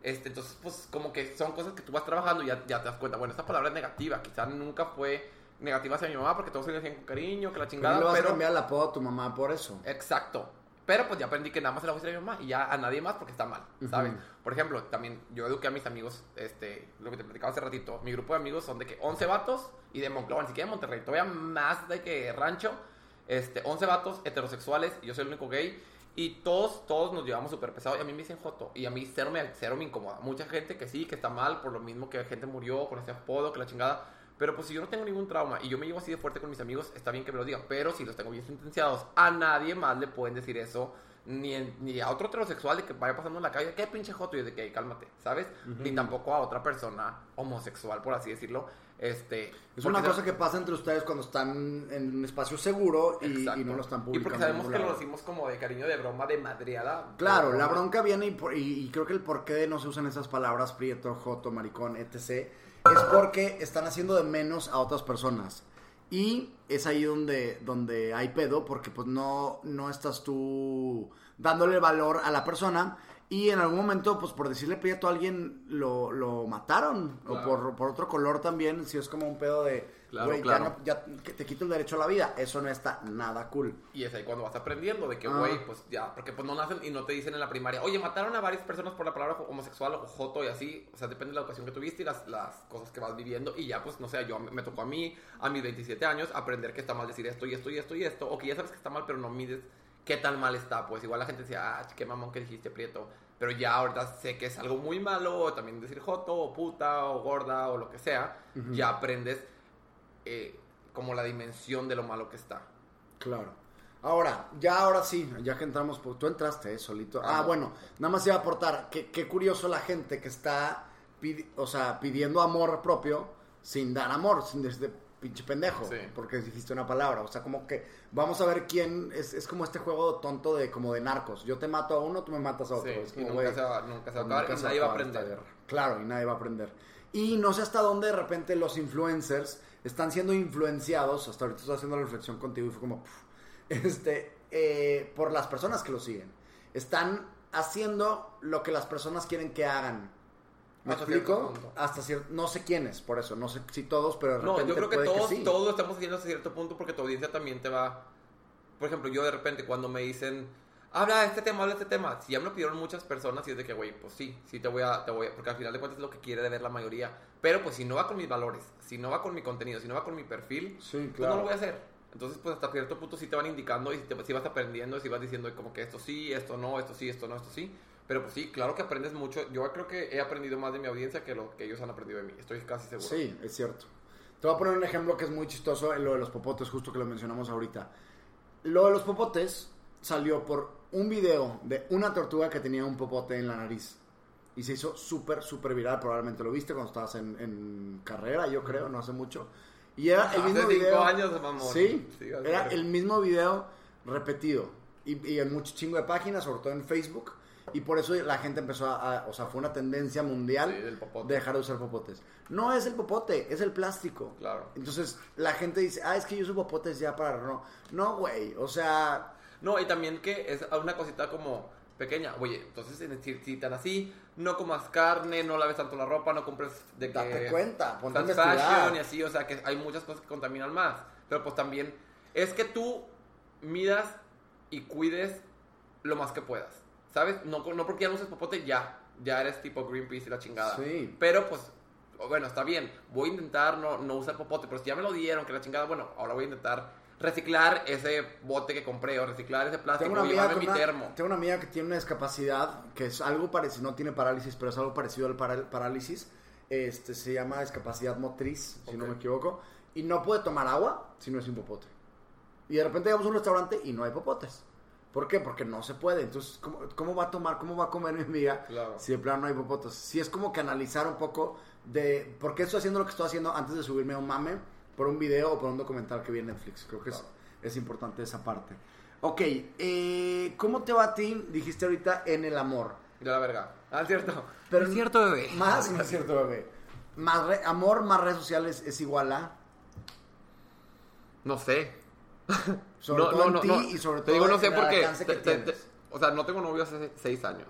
Este, entonces, pues como que son cosas que tú vas trabajando y ya, ya te das cuenta, bueno, esta palabra es negativa, quizás nunca fue negativa hacia mi mamá porque todos se le decían con cariño, que la Pero chingada, no le vas pero... a cambiar el apodo a tu mamá por eso. Exacto. Pero pues ya aprendí que nada más se la voy a decir a mi mamá y ya a nadie más porque está mal, ¿sabes? Por ejemplo, también yo eduqué a mis amigos, este, lo que te platicaba hace ratito, mi grupo de amigos son de que 11 vatos y de Monclova, ni siquiera de Monterrey, todavía más de que rancho, este, 11 vatos heterosexuales, y yo soy el único gay y todos, todos nos llevamos súper pesado y a mí me dicen joto y a mí cero me, cero me incomoda. Mucha gente que sí, que está mal por lo mismo que gente murió con ese apodo, que la chingada. Pero pues si yo no tengo ningún trauma y yo me llevo así de fuerte con mis amigos, está bien que me lo digan. Pero si los tengo bien sentenciados, a nadie más le pueden decir eso. Ni, en- ni a otro heterosexual de que vaya pasando en la calle, ¿qué pinche joto? Y de que cálmate, ¿sabes? Ni tampoco a otra persona homosexual, por así decirlo. Este, Es porque una sa- cosa que pasa entre ustedes cuando están en un espacio seguro y, y no lo están Y publicando. porque en sabemos que lo decimos como de cariño, de broma, de madreada. Claro, de la bronca viene y, por- y- y creo que el por qué no se usan esas palabras prieto, joto, maricón, etc. es porque están haciendo de menos a otras personas. Y es ahí donde, donde hay pedo porque pues no, no estás tú dándole valor a la persona. Y en algún momento pues por decirle prieto a alguien lo, lo mataron. O por, por otro color también, si es como un pedo de... Claro, güey, claro. ya, no- ya te quito el derecho a la vida, eso no está nada cool. Y es ahí cuando vas aprendiendo de que, Ah. güey, pues ya, porque pues no nacen y no te dicen en la primaria, oye, mataron a varias personas por la palabra homosexual o joto y así, o sea, depende de la educación que tuviste y las, las cosas que vas viviendo y ya, pues, no sé, yo me tocó a mí, a mis 27 años, aprender que está mal decir esto y esto y esto y esto, o que ya sabes que está mal, pero no mides qué tan mal está, pues igual la gente decía, ah, qué mamón que dijiste, Prieto, pero ya ahorita sé que es algo muy malo, o también decir joto, o puta, o gorda, o lo que sea, ya aprendes eh, como la dimensión de lo malo que está. Claro. Ahora, ya ahora sí, ya que entramos, pues, tú entraste eh, solito. Ah, bueno, nada más iba a aportar, qué, qué curioso la gente que está, pidi- o sea, pidiendo amor propio sin dar amor, sin desde- pinche pendejo, Sí. porque dijiste una palabra. O sea, como que vamos a ver quién. Es, es como este juego tonto de como de narcos. Yo te mato a uno, tú me matas a otro. Sí, Es y como, nunca se va- nunca se va a nunca acabar y nadie va a aprender. Claro, y nadie va a aprender. Y no sé hasta dónde de repente los influencers están siendo influenciados. Hasta ahorita estoy haciendo la reflexión contigo y fue como. este. eh, por las personas que lo siguen. Están haciendo lo que las personas quieren que hagan. ¿Me Hasta explico? cierto punto. Hasta cierto. No sé quiénes, por eso. No sé si todos, pero de No, repente yo creo que puede todos, sí. todos estamos haciendo hasta cierto punto porque tu audiencia también te va. Por ejemplo, yo de repente cuando me dicen, habla de este tema, habla de este tema, si ya me lo pidieron muchas personas y es de que, güey, pues sí, sí te voy a, te voy a, porque al final de cuentas es lo que quiere de ver la mayoría. Pero pues si no va con mis valores, si no va con mi contenido, si no va con mi perfil, Sí, pues no lo voy a hacer. Entonces, pues hasta cierto punto sí te van indicando y si, te- si vas aprendiendo, si vas diciendo como que esto sí, esto no, esto sí, esto no, esto sí. Pero pues sí, claro que aprendes mucho. Yo creo que he aprendido más de mi audiencia que lo que ellos han aprendido de mí. Estoy casi seguro. Sí, es cierto. Te voy a poner un ejemplo que es muy chistoso en lo de los popotes, justo que lo mencionamos ahorita. Lo de los popotes salió por un video de una tortuga que tenía un popote en la nariz. Y se hizo súper, súper viral. Probablemente lo viste cuando estabas en, en carrera, yo creo, no hace mucho. Y era el Hace mismo cinco video. años, mamón. Sí, Sí, hace era el mismo video repetido. Y, y en mucho chingo de páginas, sobre todo en Facebook. Y por eso la gente empezó a, a- o sea, fue una tendencia mundial Sí, de dejar de usar popotes. No es el popote, es el plástico. Claro. Entonces la gente dice, ah, es que yo uso popotes ya para... No, no, güey, o sea, No, y también que es una cosita como pequeña. Oye, entonces en- si, si tan así, no comas carne, no laves tanto la ropa, no compres de que... Date cuenta, ponte fashion y así, o sea, que hay muchas cosas que contaminan más. Pero pues también es que tú midas y cuides lo más que puedas. ¿Sabes? No, no porque ya no uses popote, ya. Ya eres tipo Greenpeace y la chingada. Sí. Pero pues, bueno, está bien. Voy a intentar no, no usar popote, pero si ya me lo dieron, que la chingada, bueno, ahora voy a intentar reciclar ese bote que compré o reciclar ese plástico tengo una, y amiga mi una- termo. tengo una amiga que tiene una discapacidad que es algo parecido, no tiene parálisis, pero es algo parecido al para- parálisis. Este, se llama discapacidad motriz, si no me equivoco. Y no puede tomar agua si no es un popote. Y de repente llegamos a un restaurante y no hay popotes. ¿Por qué? Porque no se puede. Entonces, ¿cómo, cómo va a tomar, cómo va a comer mi amiga Claro. si de plano no hay popotes? Sí, es como que analizar un poco de por qué estoy haciendo lo que estoy haciendo antes de subirme a un mame por un video o por un documental que vi en Netflix. Creo que es, Claro. es importante esa parte. Ok, eh, ¿cómo te va a ti? Dijiste ahorita en el amor. De la verga. Ah, es cierto. Pero es cierto, bebé. Más, no es cierto, bebé. Más re- amor más redes sociales es igual a. No sé. Sobre todo en ti y sobre Te todo digo, no sé en el porque. alcance que te- te- tienes. te- o sea, no tengo novio hace seis años.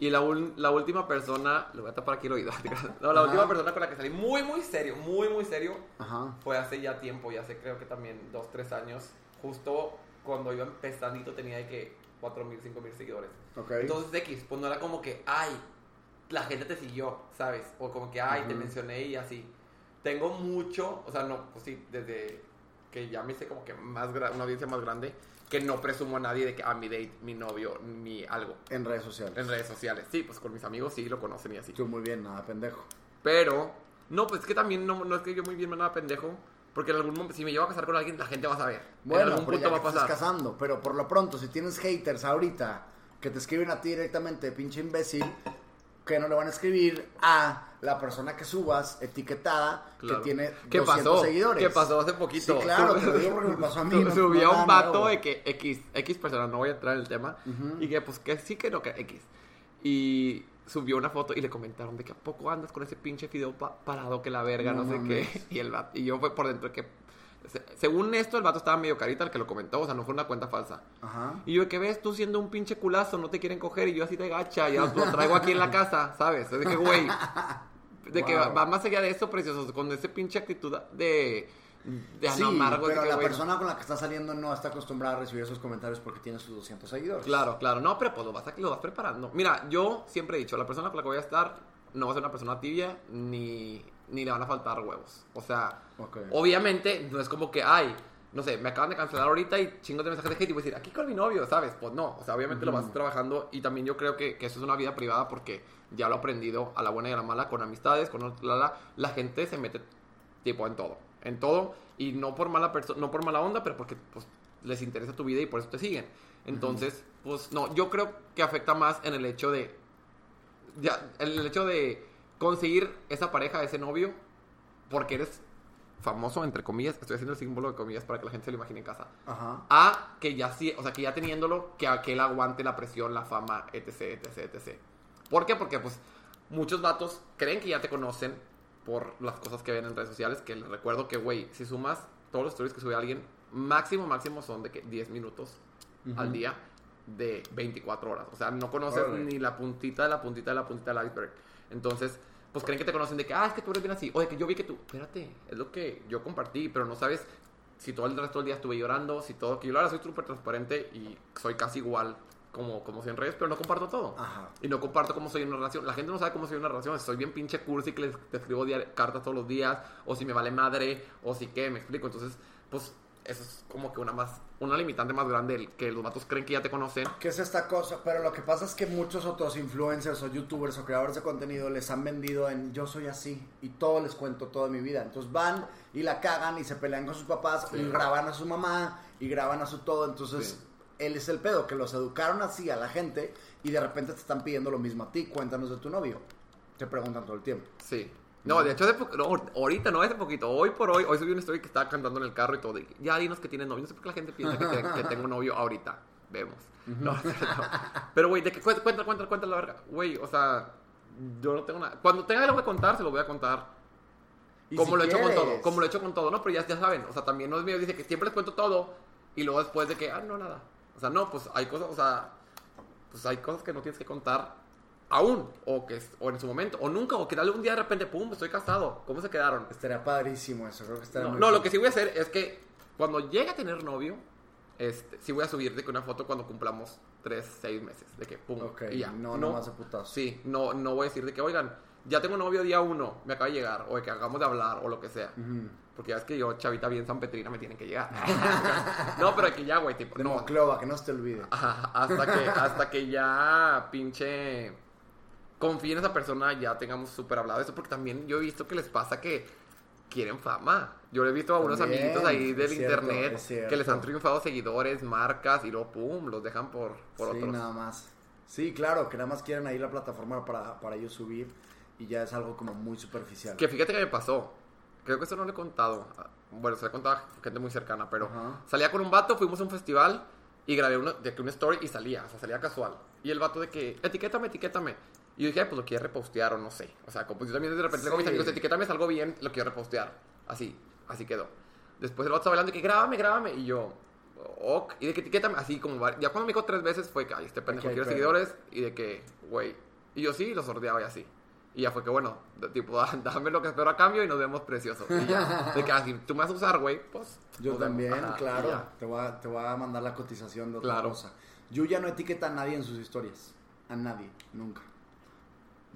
Y la, ul- la última persona. Le voy a tapar aquí el oído. No, la Ajá. última persona con la que salí muy, muy serio, muy, muy serio. Ajá. Fue hace ya tiempo, ya hace creo que también dos, tres años. Justo cuando iba empezandito tenía de que 4 mil, 5 mil seguidores. Ok. Entonces X, pues no era como que, ay, la gente te siguió, ¿sabes? O como que, ay, te mencioné y así. Tengo mucho, o sea, no, pues sí, desde que ya me hice como que más una audiencia más grande, que no presumo a nadie de que, a mi date, mi novio, mi algo. En redes sociales. En redes sociales, sí, pues con mis amigos sí lo conocen y así. Tú muy bien, nada, pendejo. Pero, no, pues es que también no, no es que yo muy bien nada pendejo, porque en algún momento, si me llevo a casar con alguien, la gente va a saber. Bueno, en algún pero punto ya va a te estás pasar. casando, pero por lo pronto, si tienes haters ahorita que te escriben a ti directamente, pinche imbécil, que no le van a escribir a la persona que subas etiquetada Claro. que tiene ¿Qué 200 pasó? seguidores. ¿Qué pasó hace poquito? Sí, claro, te lo digo porque me pasó a mí. No- Subí no un vato nuevo. de que X, X persona, no voy a entrar en el tema, y que pues que sí que no, que X. Y subió una foto y le comentaron de que a poco andas con ese pinche fideo pa- parado que la verga, no, No sé qué. Y, el vato- y yo fue por dentro que, se- según esto, el vato estaba medio carita el que lo comentó, o sea, no fue una cuenta falsa. Ajá. Y yo, que ves? Tú siendo un pinche culazo, no te quieren coger. Y yo así de gacha, ya lo traigo aquí en la casa, ¿sabes? Es de que, güey. De que va más allá de eso, precioso. Con ese pinche actitud de. De Sí, amargo. de pero que, la persona con la que está saliendo no está acostumbrada a recibir esos comentarios porque tiene sus 200 seguidores. Claro, claro. No, pero pues lo vas, a- lo vas preparando. Mira, yo siempre he dicho: la persona con la que voy a estar no va a ser una persona tibia ni, ni le van a faltar huevos. O sea, obviamente no es como que, ay, no sé, me acaban de cancelar ahorita y chingos de mensajes de hate y voy a decir, aquí con mi novio, ¿sabes? Pues no, o sea, obviamente lo vas trabajando y también yo creo que, que eso es una vida privada porque ya lo he aprendido a la buena y a la mala con amistades, con la, la, la gente se mete tipo en todo, en todo y no por mala persona, no por mala onda, pero porque pues les interesa tu vida y por eso te siguen. Entonces, pues no, yo creo que afecta más en el hecho de ya, el hecho de conseguir esa pareja, ese novio, porque eres famoso, entre comillas, estoy haciendo el símbolo de comillas para que la gente se lo imagine en casa, Ajá. a que ya sí, o sea, que ya teniéndolo, que aquel aguante la presión, la fama, etc, etc, etc. ¿Por qué? Porque pues muchos vatos creen que ya te conocen por las cosas que ven en redes sociales, que les recuerdo que, güey, si sumas todos los stories que sube alguien, máximo, máximo son de que 10 minutos al día de 24 horas. O sea, no conoces ni la puntita de la puntita de la puntita del iceberg. Entonces, pues creen que te conocen de que, ah, es que tú eres bien así. O de que yo vi que tú, espérate, es lo que yo compartí, pero no sabes si todo el resto del día estuve llorando, si todo, que yo verdad soy súper transparente y soy casi igual como, como soy en redes, pero no comparto todo. Ajá. Y no comparto cómo soy en una relación. La gente no sabe cómo soy en una relación. Si soy bien pinche cursi que les te escribo cartas todos los días, o si me vale madre, o si qué, me explico. Entonces, pues, eso es como que una más, una limitante más grande, el que los vatos creen que ya te conocen. ¿Qué es esta cosa? Pero lo que pasa es que muchos otros influencers o youtubers o creadores de contenido les han vendido en yo soy así y todo les cuento toda mi vida. Entonces van y la cagan y se pelean con sus papás y graban a su mamá y graban a su todo. Entonces Sí. él es el pedo, que los educaron así a la gente y de repente te están pidiendo lo mismo a ti. Cuéntanos de tu novio. Te preguntan todo el tiempo. Sí. No, de hecho, hace no, ahorita no, hace poquito. Hoy por hoy, hoy subí una story que estaba cantando en el carro y todo. y ya dinos que tienes novio. No sé por qué la gente piensa que, te- que tengo novio ahorita. Vemos. No, no. Pero, güey, de que cuenta, cuenta, cuenta, cuenta la verga. Güey, o sea, yo no tengo nada. Cuando tenga algo que contar, se lo voy a contar. Como si lo he hecho con todo. Como lo he hecho con todo, ¿no? Pero ya, ya saben. O sea, también no es mío. Dice que siempre les cuento todo. Y luego después de que, ah, no, nada. O sea, no, pues hay cosas, o sea, pues hay cosas que no tienes que contar aún. O que o en su momento. O nunca. O que dale un día de repente, pum, estoy casado. ¿Cómo se quedaron? Estaría padrísimo eso. Creo que estaría No, muy no, lo que sí voy a hacer es que cuando llegue a tener novio, este, sí voy a subir de que una foto cuando cumplamos 3, 6 meses. De que pum. Ok, y ya. no, nomás de putazo. Sí, no, no voy a decir de que, oigan, ya tengo novio día 1, me acaba de llegar. O de que acabamos de hablar, o lo que sea. Porque ya es que yo, chavita bien San Petrina, me tienen que llegar. no, pero que ya, güey, tipo, De no. Monclova, que no se te olvide. Ajá, hasta que, hasta que ya pinche confíe en esa persona, ya tengamos súper hablado eso, porque también yo he visto que les pasa que quieren fama. Yo he visto a unos También, amiguitos ahí del cierto, internet que les han triunfado seguidores, marcas, y luego pum, los dejan por, por sí, otros. nada más. Sí, claro, que nada más quieren ahí la plataforma para, para ellos subir y ya es algo como muy superficial. Que fíjate que me pasó. Creo que eso no lo he contado. Bueno, se lo he contado a gente muy cercana, pero Ajá. salía con un vato, fuimos a un festival y grabé una, de que una story y salía, o sea, salía casual. Y el vato de que, etiquétame, etiquétame. Y yo dije, "Ay, pues lo quiere repostear o no sé. O sea, como yo también de repente le digo a mis Sí. amigos, etiquétame, es algo bien, lo quiero repostear. Así, así quedó. Después el vato estaba hablando y que grábame, grábame. Y yo, ok. Y de que etiquétame, así como, ya cuando me dijo tres veces fue que, ay, este pendejo Ok, quiere pero- seguidores. Y de que, güey. Y yo sí, lo sordeaba y así. Y ya fue que, bueno, de- tipo, dame lo que espero a cambio y nos vemos preciosos. Y ya. De que así, tú me vas a usar, güey, pues. Yo también, Ajá, claro. ya. Te voy, a, te voy a mandar la cotización de otra Claro. cosa. Yuya no etiqueta a nadie en sus historias. A nadie, nunca.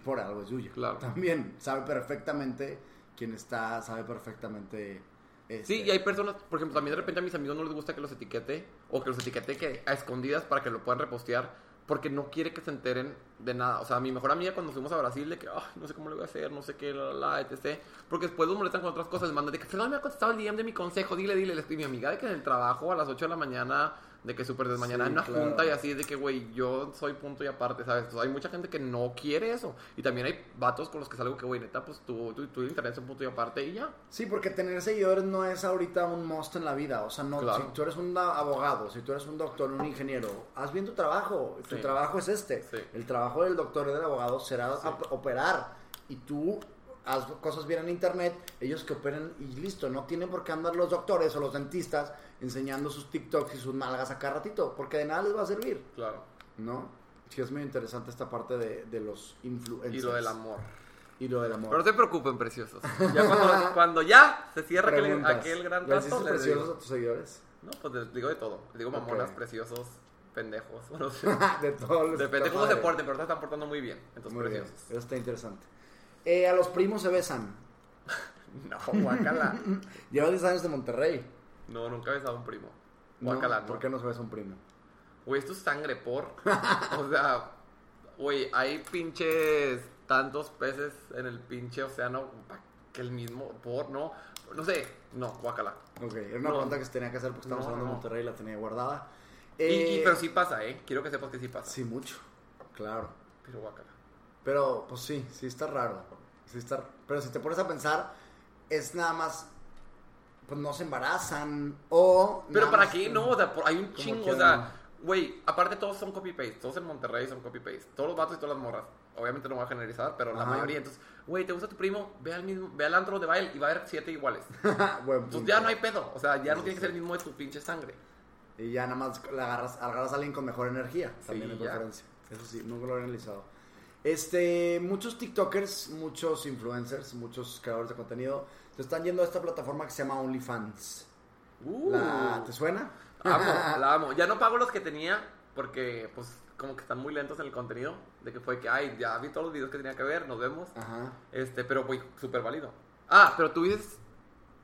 Por algo es Yuya. Claro. También sabe perfectamente quién está, sabe perfectamente. este, Sí, y hay personas, por ejemplo, también de repente a mis amigos no les gusta que los etiquete o que los etiquete que a escondidas para que lo puedan repostear porque no quiere que se enteren de nada. O sea, mi mejor amiga cuando fuimos a Brasil de que, ay, no sé cómo le voy a hacer, no sé qué, la, la, la, etc. Porque después los molestan con otras cosas, les mandan de que Fernando me ha contestado el DM de mi consejo, dile, dile, le escribí mi amiga de que en el trabajo a las 8 de la mañana, de que súper desmañana Sí, en una claro. junta y así, de que, güey, yo soy punto y aparte, ¿sabes? Sea, hay mucha gente que no quiere eso. Y también hay vatos con los que salgo que, güey, neta, pues tú, tú, tú internet es un punto y aparte y ya. Sí, porque tener seguidores no es ahorita un must en la vida. O sea, no, Claro. si tú eres un abogado, si tú eres un doctor, un ingeniero, haz bien tu trabajo. Tu Sí. trabajo es este. Sí. El trabajo del doctor y del abogado será operar. Y tú haz cosas bien en internet, ellos que operen y listo. No tienen por qué andar los doctores o los dentistas enseñando sus TikToks y sus malgas a cada ratito, porque de nada les va a servir, Claro. ¿no? Sí, es muy interesante esta parte de, de los influencers. Y lo del amor. Y lo del amor. Pero no se preocupen, preciosos. Ya cuando, cuando ya se cierra aquel, gran ¿Les trato, dices les preciosos digo. a tus seguidores? No, pues les digo de todo. Les digo mamonas, preciosos, pendejos. Bueno, de todos los Depende cómo se porten, pero se están portando muy bien. Entonces, Muy bien, preciosos. eso está interesante. Eh, a los primos se besan. No, guacala. Llevas 10 años de Monterrey. No, nunca he besado a un primo. Guacala, no. ¿Por qué no se besa un primo? Güey, esto es sangre por. o sea, güey, hay pinches tantos peces en el pinche océano que el mismo por, no. No sé, no, guacala. Ok, era una No. pregunta que se tenía que hacer porque estamos hablando de. Monterrey y la tenía guardada. Y- y- Eh, pero sí pasa, ¿eh? Quiero que sepas que sí pasa. Sí, mucho. Claro. Pero guacala. Pero, pues sí, sí está raro. Sí está... Pero si te pones a pensar, es nada más pues no se embarazan o... Pero para qué no, o sea, por- hay un chingo, o sea, güey, aparte todos son copy-paste, todos en Monterrey son copy-paste, todos los vatos y todas las morras. Obviamente no voy a generalizar, pero la mayoría. Entonces, güey, ¿te gusta tu primo? Ve al mismo, ve al antro de baile y va a haber siete iguales. Entonces punto. ya no hay pedo, o sea, ya no Sí, tiene que ser el mismo de tu pinche sangre. Y ya nada más le agarras, agarras a alguien con mejor energía. También Sí, preferencia. Eso sí, nunca lo he analizado. Este, muchos TikTokers, muchos influencers, muchos creadores de contenido te están yendo a esta plataforma que se llama OnlyFans. Uh, La- ¿Te suena? amo, la amo. Ya no pago los que tenía porque, pues, como que están muy lentos en el contenido. De que fue que, ay, ya vi todos los videos que tenía que ver, nos vemos. Ajá. Este, pero, güey, súper válido. Ah, pero tú dices,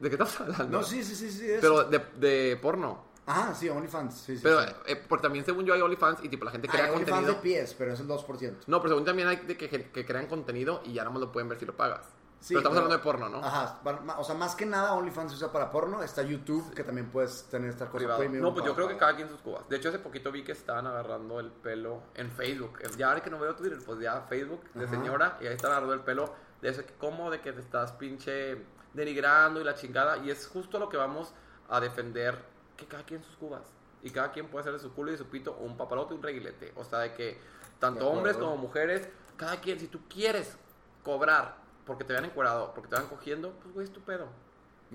¿de qué estás hablando? No, sí, sí, sí, sí. eso. Pero de, de porno. Ajá, sí, OnlyFans. Sí, sí, Pero, sí. eh, porque también según yo hay OnlyFans y tipo la gente Ah, crea hay OnlyFans contenido. de pies, pero es el 2%. No, pero según también hay de que, que crean contenido y ya nada más lo pueden ver si lo pagas. Sí, pero estamos pero- hablando de porno, ¿no? Ajá, o sea, más que nada OnlyFans se usa para porno. Está YouTube, que también puedes tener esta cosa Privado. premium No, pues yo creo que cada quien sus cubas. De hecho, hace poquito vi que estaban agarrando el pelo en Facebook. Ya ahora que no veo Twitter, pues ya Facebook de Ajá. señora y ahí están agarrando el pelo de eso como de que te estás pinche denigrando y la chingada. Y es justo lo que vamos a defender que cada quien sus cubas. Y cada quien puede hacer de su culo y de su pito un papalote y un reguilete. O sea, de que tanto De hombres como mujeres, cada quien, si tú quieres cobrar porque te vean encuadrado, porque te van cogiendo, pues güey, es tu pedo.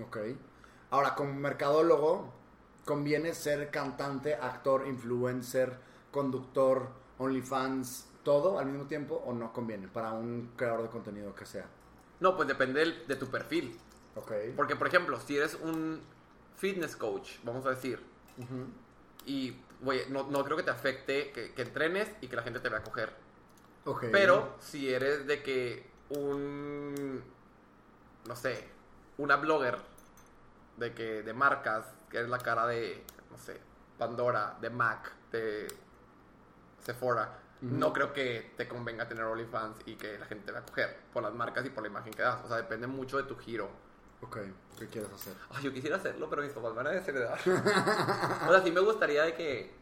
Ok. Ahora, como mercadólogo, ¿conviene ser cantante, actor, influencer, conductor, OnlyFans, todo al mismo tiempo o no conviene para un creador de contenido que sea? No, pues depende de tu perfil. Ok. Porque, por ejemplo, si eres un fitness coach, vamos a decir, y güey, no, no creo que te afecte que, que entrenes y que la gente te vea coger. Ok. Pero si eres de que un, no sé, una blogger de que de marcas, que eres la cara de, no sé, Pandora, de Mac, de Sephora, no creo que te convenga tener OnlyFans y que la gente te vea coger por las marcas y por la imagen que das. O sea, depende mucho de tu giro. Ok, ¿qué quieres hacer? Ay, yo quisiera hacerlo, pero mis papás van a desheredar. o sea, sí me gustaría de que.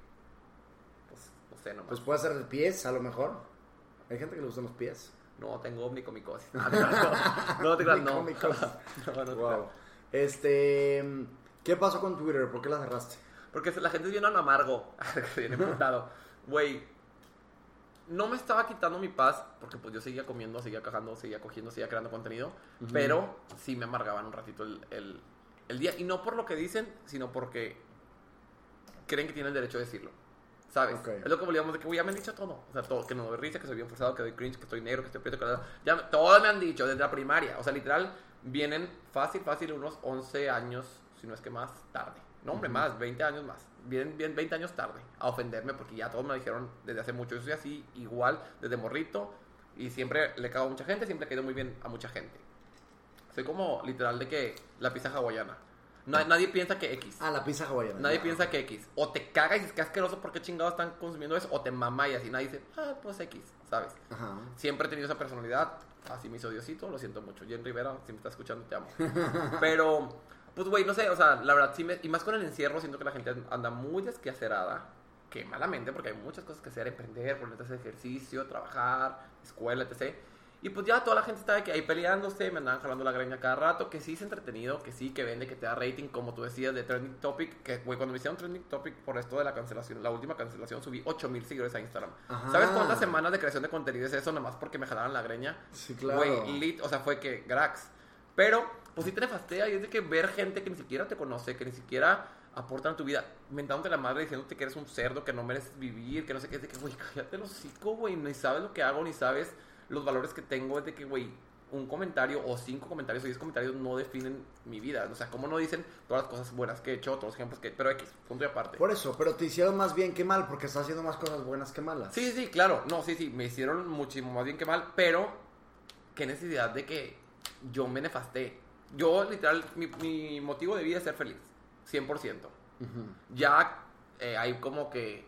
Pues, no sé, nomás. Pues puede ser de pies, a lo mejor. Hay gente que le gustan los pies. no, tengo omnicomicosis. Ah, no, no, te creas, no. No, no Wow. Este, ¿qué pasó con Twitter? ¿Por qué la cerraste? Porque la gente es bien amargo. bien emputado. Güey, no me estaba quitando mi paz porque pues yo seguía comiendo, seguía cajando, seguía cogiendo, seguía creando contenido. Pero sí me amargaban un ratito el, el- el día. Y no por lo que dicen, sino porque creen que tienen el derecho de decirlo. ¿Sabes? Es lo que volvíamos de que, ya me han dicho todo. O sea, todo, que no doy risa, que soy bien forzado, que doy cringe, que estoy negro, que estoy prieto, que... Ya, me- todo me han dicho desde la primaria. O sea, literal, vienen fácil, fácil, unos 11 años, si no es que más, tarde. No, hombre, más, 20 años más. Vienen bien 20 años tarde a ofenderme porque ya todos me lo dijeron desde hace mucho. Yo soy así, igual, desde morrito. Y siempre le cago a mucha gente, siempre he caído muy bien a mucha gente. Soy como literal de que la pizza hawaiana. Na- nadie piensa que X. Ah, la pizza hawaiana. Nadie piensa que X. O te caga y dices que asqueroso porque chingados están consumiendo eso. O te mama y así nadie dice, ah, pues X, ¿sabes? Ajá. Siempre he tenido esa personalidad. Así me hizo Diosito, lo siento mucho. Jen Rivera, si me estás escuchando, te amo. Pero, pues, güey, no sé, o sea, la verdad, sí me. Y más con el encierro, siento que la gente anda muy desquacerada. Que malamente, porque hay muchas cosas que hacer: emprender, ponerte a ejercicio, trabajar, escuela, etc. Y pues ya toda la gente está de que ahí peleándose, me andaban jalando la greña cada rato, que sí es entretenido, que sí, que vende, que te da rating, como tú decías, de Trending Topic, que, güey, cuando me hicieron Trending Topic por esto de la cancelación, la última cancelación, subí 8000 seguidores a Instagram. Ajá. ¿Sabes cuántas semanas de creación de contenido es eso? Nada más porque me jalaron la greña. Sí, claro. Güey, lit, o sea, fue que Grax. Pero, pues sí te nefastea y es de que ver gente que ni siquiera te conoce, que ni siquiera aportan a tu vida, mentándote la madre diciéndote que eres un cerdo, que no mereces vivir, que no sé qué, es de que, güey, cállate el hocico, güey, ni sabes lo que hago, ni sabes los valores que tengo, es de que, güey, un comentario o cinco comentarios o diez comentarios no definen mi vida. O sea, como no dicen todas las cosas buenas que he hecho, todos los ejemplos que... Pero X, punto y aparte. Por eso, pero te hicieron más bien que mal, porque estás haciendo más cosas buenas que malas. Sí, sí, claro. No, sí, sí, me hicieron muchísimo más bien que mal, pero qué necesidad de que yo me nefasté. Yo, literal, mi, mi motivo de vida es ser feliz, 100%. Ya eh, hay como que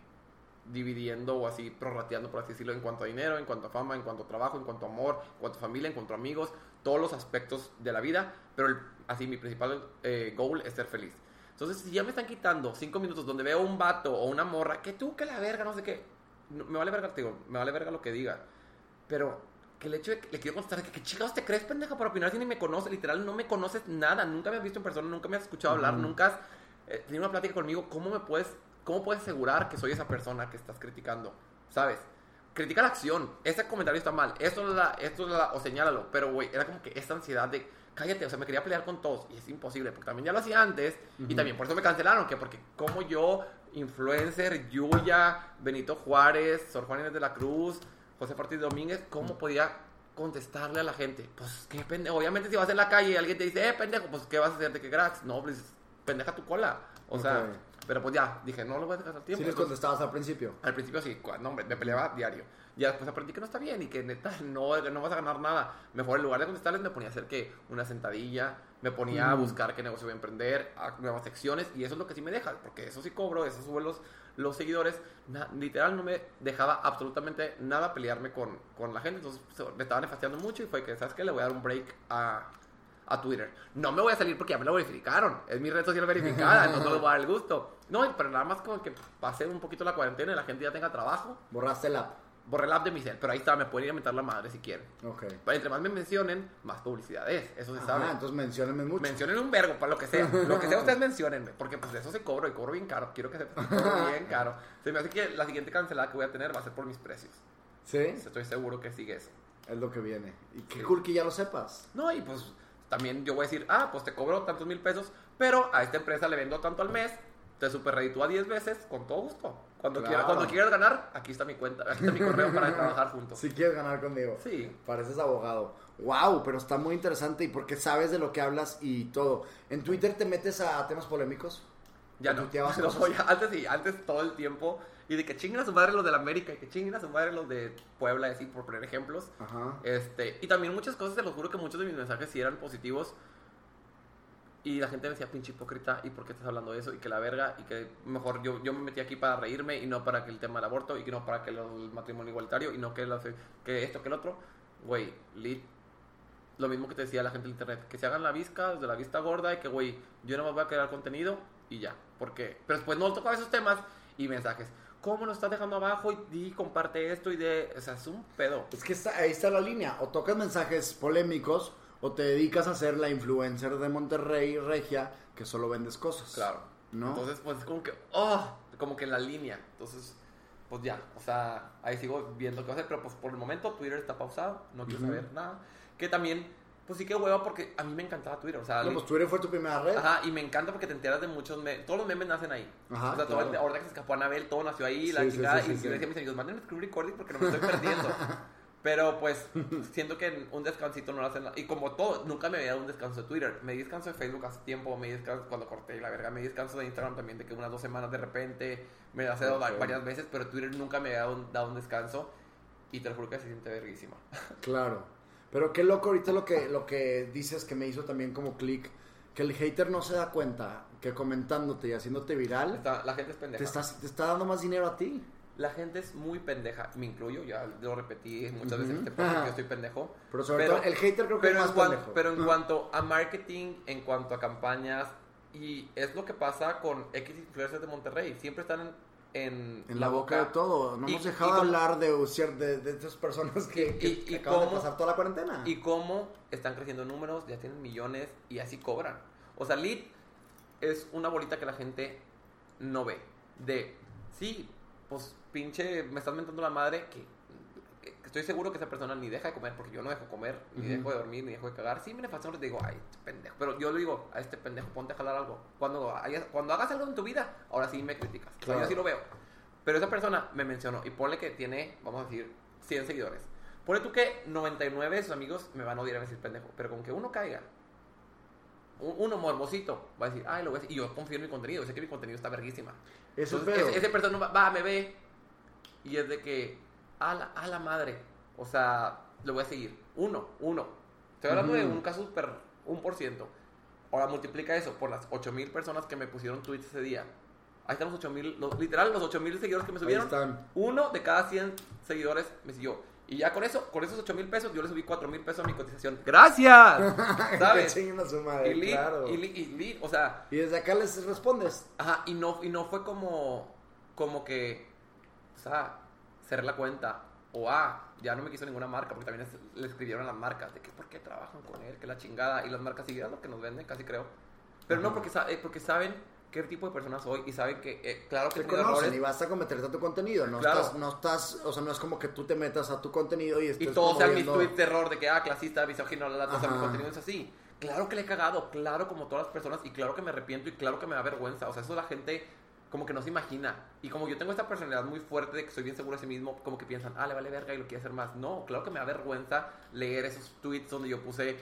dividiendo o así, prorrateando, por así decirlo, en cuanto a dinero, en cuanto a fama, en cuanto a trabajo, en cuanto a amor, en cuanto a familia, en cuanto a amigos, todos los aspectos de la vida, pero el- así mi principal eh, goal es ser feliz. Entonces, si ya me están quitando cinco minutos donde veo un vato o una morra, que tú, que la verga, no sé qué, no- me vale verga, te digo, me vale verga lo que diga, pero que el hecho de que le quiero contestar que qué chingados te crees, pendeja, para opinar si ni me conoces, literal, no me conoces nada, nunca me has visto en persona, nunca me has escuchado hablar, nunca has eh, tenido una plática conmigo, ¿cómo me puedes, cómo puedes asegurar que soy esa persona que estás criticando? ¿Sabes? Critica la acción, ese comentario está mal, esto es la, esto es la, o señálalo, pero güey, era como que esta ansiedad de, cállate, o sea, me quería pelear con todos, y es imposible, porque también ya lo hacía antes, y también por eso me cancelaron, que porque como yo, influencer, Yuya, Benito Juárez, Sor Juan Inés de la Cruz, José Ortiz Domínguez, ¿cómo podía contestarle a la gente? Pues qué pendejo. Obviamente, si vas en la calle y alguien te dice, eh, pendejo, pues qué vas a hacer de qué cracks. No, pues pendeja tu cola. O sea, pero pues ya, dije, no lo voy a dejar al tiempo. Sí les contestabas al principio. al principio sí, no, me, me peleaba diario. Ya después aprendí que no está bien y que neta no, no vas a ganar nada. Mejor en lugar de contestarles me ponía a hacer que una sentadilla, me ponía a Mm. buscar qué negocio voy a emprender, a nuevas secciones y eso es lo que sí me deja, porque eso sí cobro, eso subo los, seguidores. Literal no me dejaba absolutamente nada pelearme con, con la gente, entonces se- me estaba nefastiando mucho y fue que, ¿sabes qué? Le voy a dar un break a, a Twitter. No me voy a salir porque ya me lo verificaron. Es mi red social verificada, entonces no les voy a dar el gusto. No, pero nada más como que pasé un poquito la cuarentena y la gente ya tenga trabajo. Borraste el app. Borré el app de mi cel, pero ahí está, me pueden ir a meter la madre si quieren. Ok. Pero entre más me mencionen, más publicidad es, eso se Ajá, sabe. entonces menciónenme mucho. Mencionen un vergo, para lo que sea. Lo que sea, ustedes menciónenme. Porque pues eso se cobro y cobro bien caro. Quiero que cobro bien caro. Se me hace que la siguiente cancelada que voy a tener va a ser por mis precios. ¿Sí? Estoy seguro que sigue eso. Es lo que viene. Y qué Sí. cool que ya lo sepas. No, y pues también yo voy a decir, ah, pues te cobro tantos mil pesos, pero a esta empresa le vendo tanto al mes, te super reditúa 10 veces, con todo gusto. Cuando, Claro. quieras, cuando quieras ganar, aquí está mi cuenta, aquí está mi correo para trabajar juntos. Si quieres ganar conmigo. Sí. Pareces abogado. Wow, pero está muy interesante y porque sabes de lo que hablas y todo. ¿En Twitter te metes a temas polémicos? Ya ¿O no. No, antes sí, antes todo el tiempo. Y de que chinguen a su madre los de la América y que chinguen a su madre los de Puebla, así por poner ejemplos. Ajá. Este, y también muchas cosas, te lo juro que muchos de mis mensajes sí eran positivos. Y la gente me decía, pinche hipócrita, ¿y por qué estás hablando de eso? Y que la verga, y que mejor yo, yo me metí aquí para reírme y no para que el tema del aborto, y que no para que lo- el matrimonio igualitario, y no que, que esto, que el otro. Güey, lit, lo mismo que te decía la gente en internet, que se hagan la vista, de la vista gorda, y que, güey, yo no me voy a crear contenido, y ya. porque Pero después no tocaba esos temas, y mensajes. ¿Cómo lo estás dejando abajo? Y di, comparte esto, y de... O sea, es un pedo. Es que está, ahí está la línea. O tocas mensajes polémicos o te dedicas a ser la influencer de Monterrey, Regia, que solo vendes cosas. Claro. ¿No? Entonces, pues es como que, oh, como que en la línea. Entonces, pues ya, o sea, ahí sigo viendo qué va a hacer, pero pues por el momento Twitter está pausado, no quiero Ujú. saber nada. Que también, pues sí que hueva porque a mí me encantaba Twitter, o sea, No, pues Twitter fue tu primera red. Ajá, y me encanta porque te enteras de muchos memes. Todos los memes nacen ahí. Ajá, o sea, todo claro. ahorita que se escapó Anabel, todo nació ahí, la Sí, chingada. sí, sí, y yo decía a mis amigos, mándenme screen recording porque no me estoy perdiendo. Pero pues, siento que un descansito no lo hacen. nada. Y como todo, nunca me había dado un descanso de Twitter. Me di descanso de Facebook hace tiempo, me di descanso cuando corté la verga, me di descanso de Instagram también, de que unas dos semanas de repente me las he dado varias veces, pero Twitter nunca me había dado un, dado un descanso. Y te lo juro que se siente verguísima. Claro. Pero qué loco ahorita lo que, lo que dices que me hizo también como clic. Que el hater no se da cuenta que comentándote y haciéndote viral Está- la gente es pendeja. te, estás, te está dando más dinero a ti. La gente es muy pendeja, me incluyo, ya lo repetí muchas veces en este podcast, que yo estoy pendejo. Pero sobre todo el hater creo que pero es más cuan- pendejo. pero en cuanto a marketing, en cuanto a campañas, y es lo que pasa con X influencers de Monterrey, siempre están en, en, la boca de todo. No Y- hemos dejado de hablar de, de, de estas personas que, Y- que y acaban de cómo- pasar toda la cuarentena. Y cómo están creciendo números, ya tienen millones y así cobran. O sea, lead es una bolita que la gente no ve. De, sí, pues pinche, me estás mentando la madre que, estoy seguro que esa persona ni deja de comer, porque yo no dejo comer, ni Ujú. dejo de dormir, ni dejo de cagar. Sí, me nefastan, les digo, ay, este pendejo. Pero yo le digo a este pendejo, ponte a jalar algo. Cuando, hayas- cuando hagas algo en tu vida, ahora sí me criticas. O sea, Claro. Yo sí lo veo. Pero esa persona me mencionó y ponle que tiene, vamos a decir, 100 seguidores. Ponle tú que 99 de sus amigos me van a odiar a decir pendejo, pero con que uno caiga, uno morbosito, va a decir, ay, lo voy a decir. Y yo confío en mi contenido, sé que mi contenido está verguísima. Eso es Entonces, pedo. ese, ese persona va, va, me ve y es de que, a la, a la madre, o sea, lo voy a seguir. Uno, uno. Estoy hablando de Ujú. un caso super, un por ciento. Ahora multiplica eso por las 8000 personas que me pusieron tweets ese día. Ahí están los 8000, los- literal, los 8000 seguidores que me Ahí subieron. están. Uno de cada 100 seguidores me siguió. Y ya con eso, con esos 8 mil pesos, yo le subí 4 mil pesos a mi cotización. ¡Gracias! ¿Sabes? su madre, Y lead, claro. y, lead, y lead, o sea, Y desde acá les respondes. Ajá, y no, y no fue como, como que, o sea, cerré la cuenta O ah, ya no me quiso ninguna marca, porque también es- le escribieron a las marcas de que por qué trabajan con él, que la chingada. Y las marcas siguen lo que nos venden, casi creo. Pero no, porque, eh, porque saben qué tipo de persona soy y saben que, eh, claro que Te conocen y vas a cometerte a tu contenido. No, Claro. estás, no estás, o sea, no es como que tú te metas a tu contenido y estés Y todos sean mis tweets de error de que, ah, clasista, misógino, la, la, o sea, mi contenido es así. Claro que le he cagado, claro como todas las personas, y claro que me arrepiento, y claro que me da vergüenza. O sea, eso la gente como que no se imagina. Y como yo tengo esta personalidad muy fuerte de que soy bien seguro de sí mismo, como que piensan, ah, le vale verga y lo quiere hacer más. No, claro que me da vergüenza leer esos tweets donde yo puse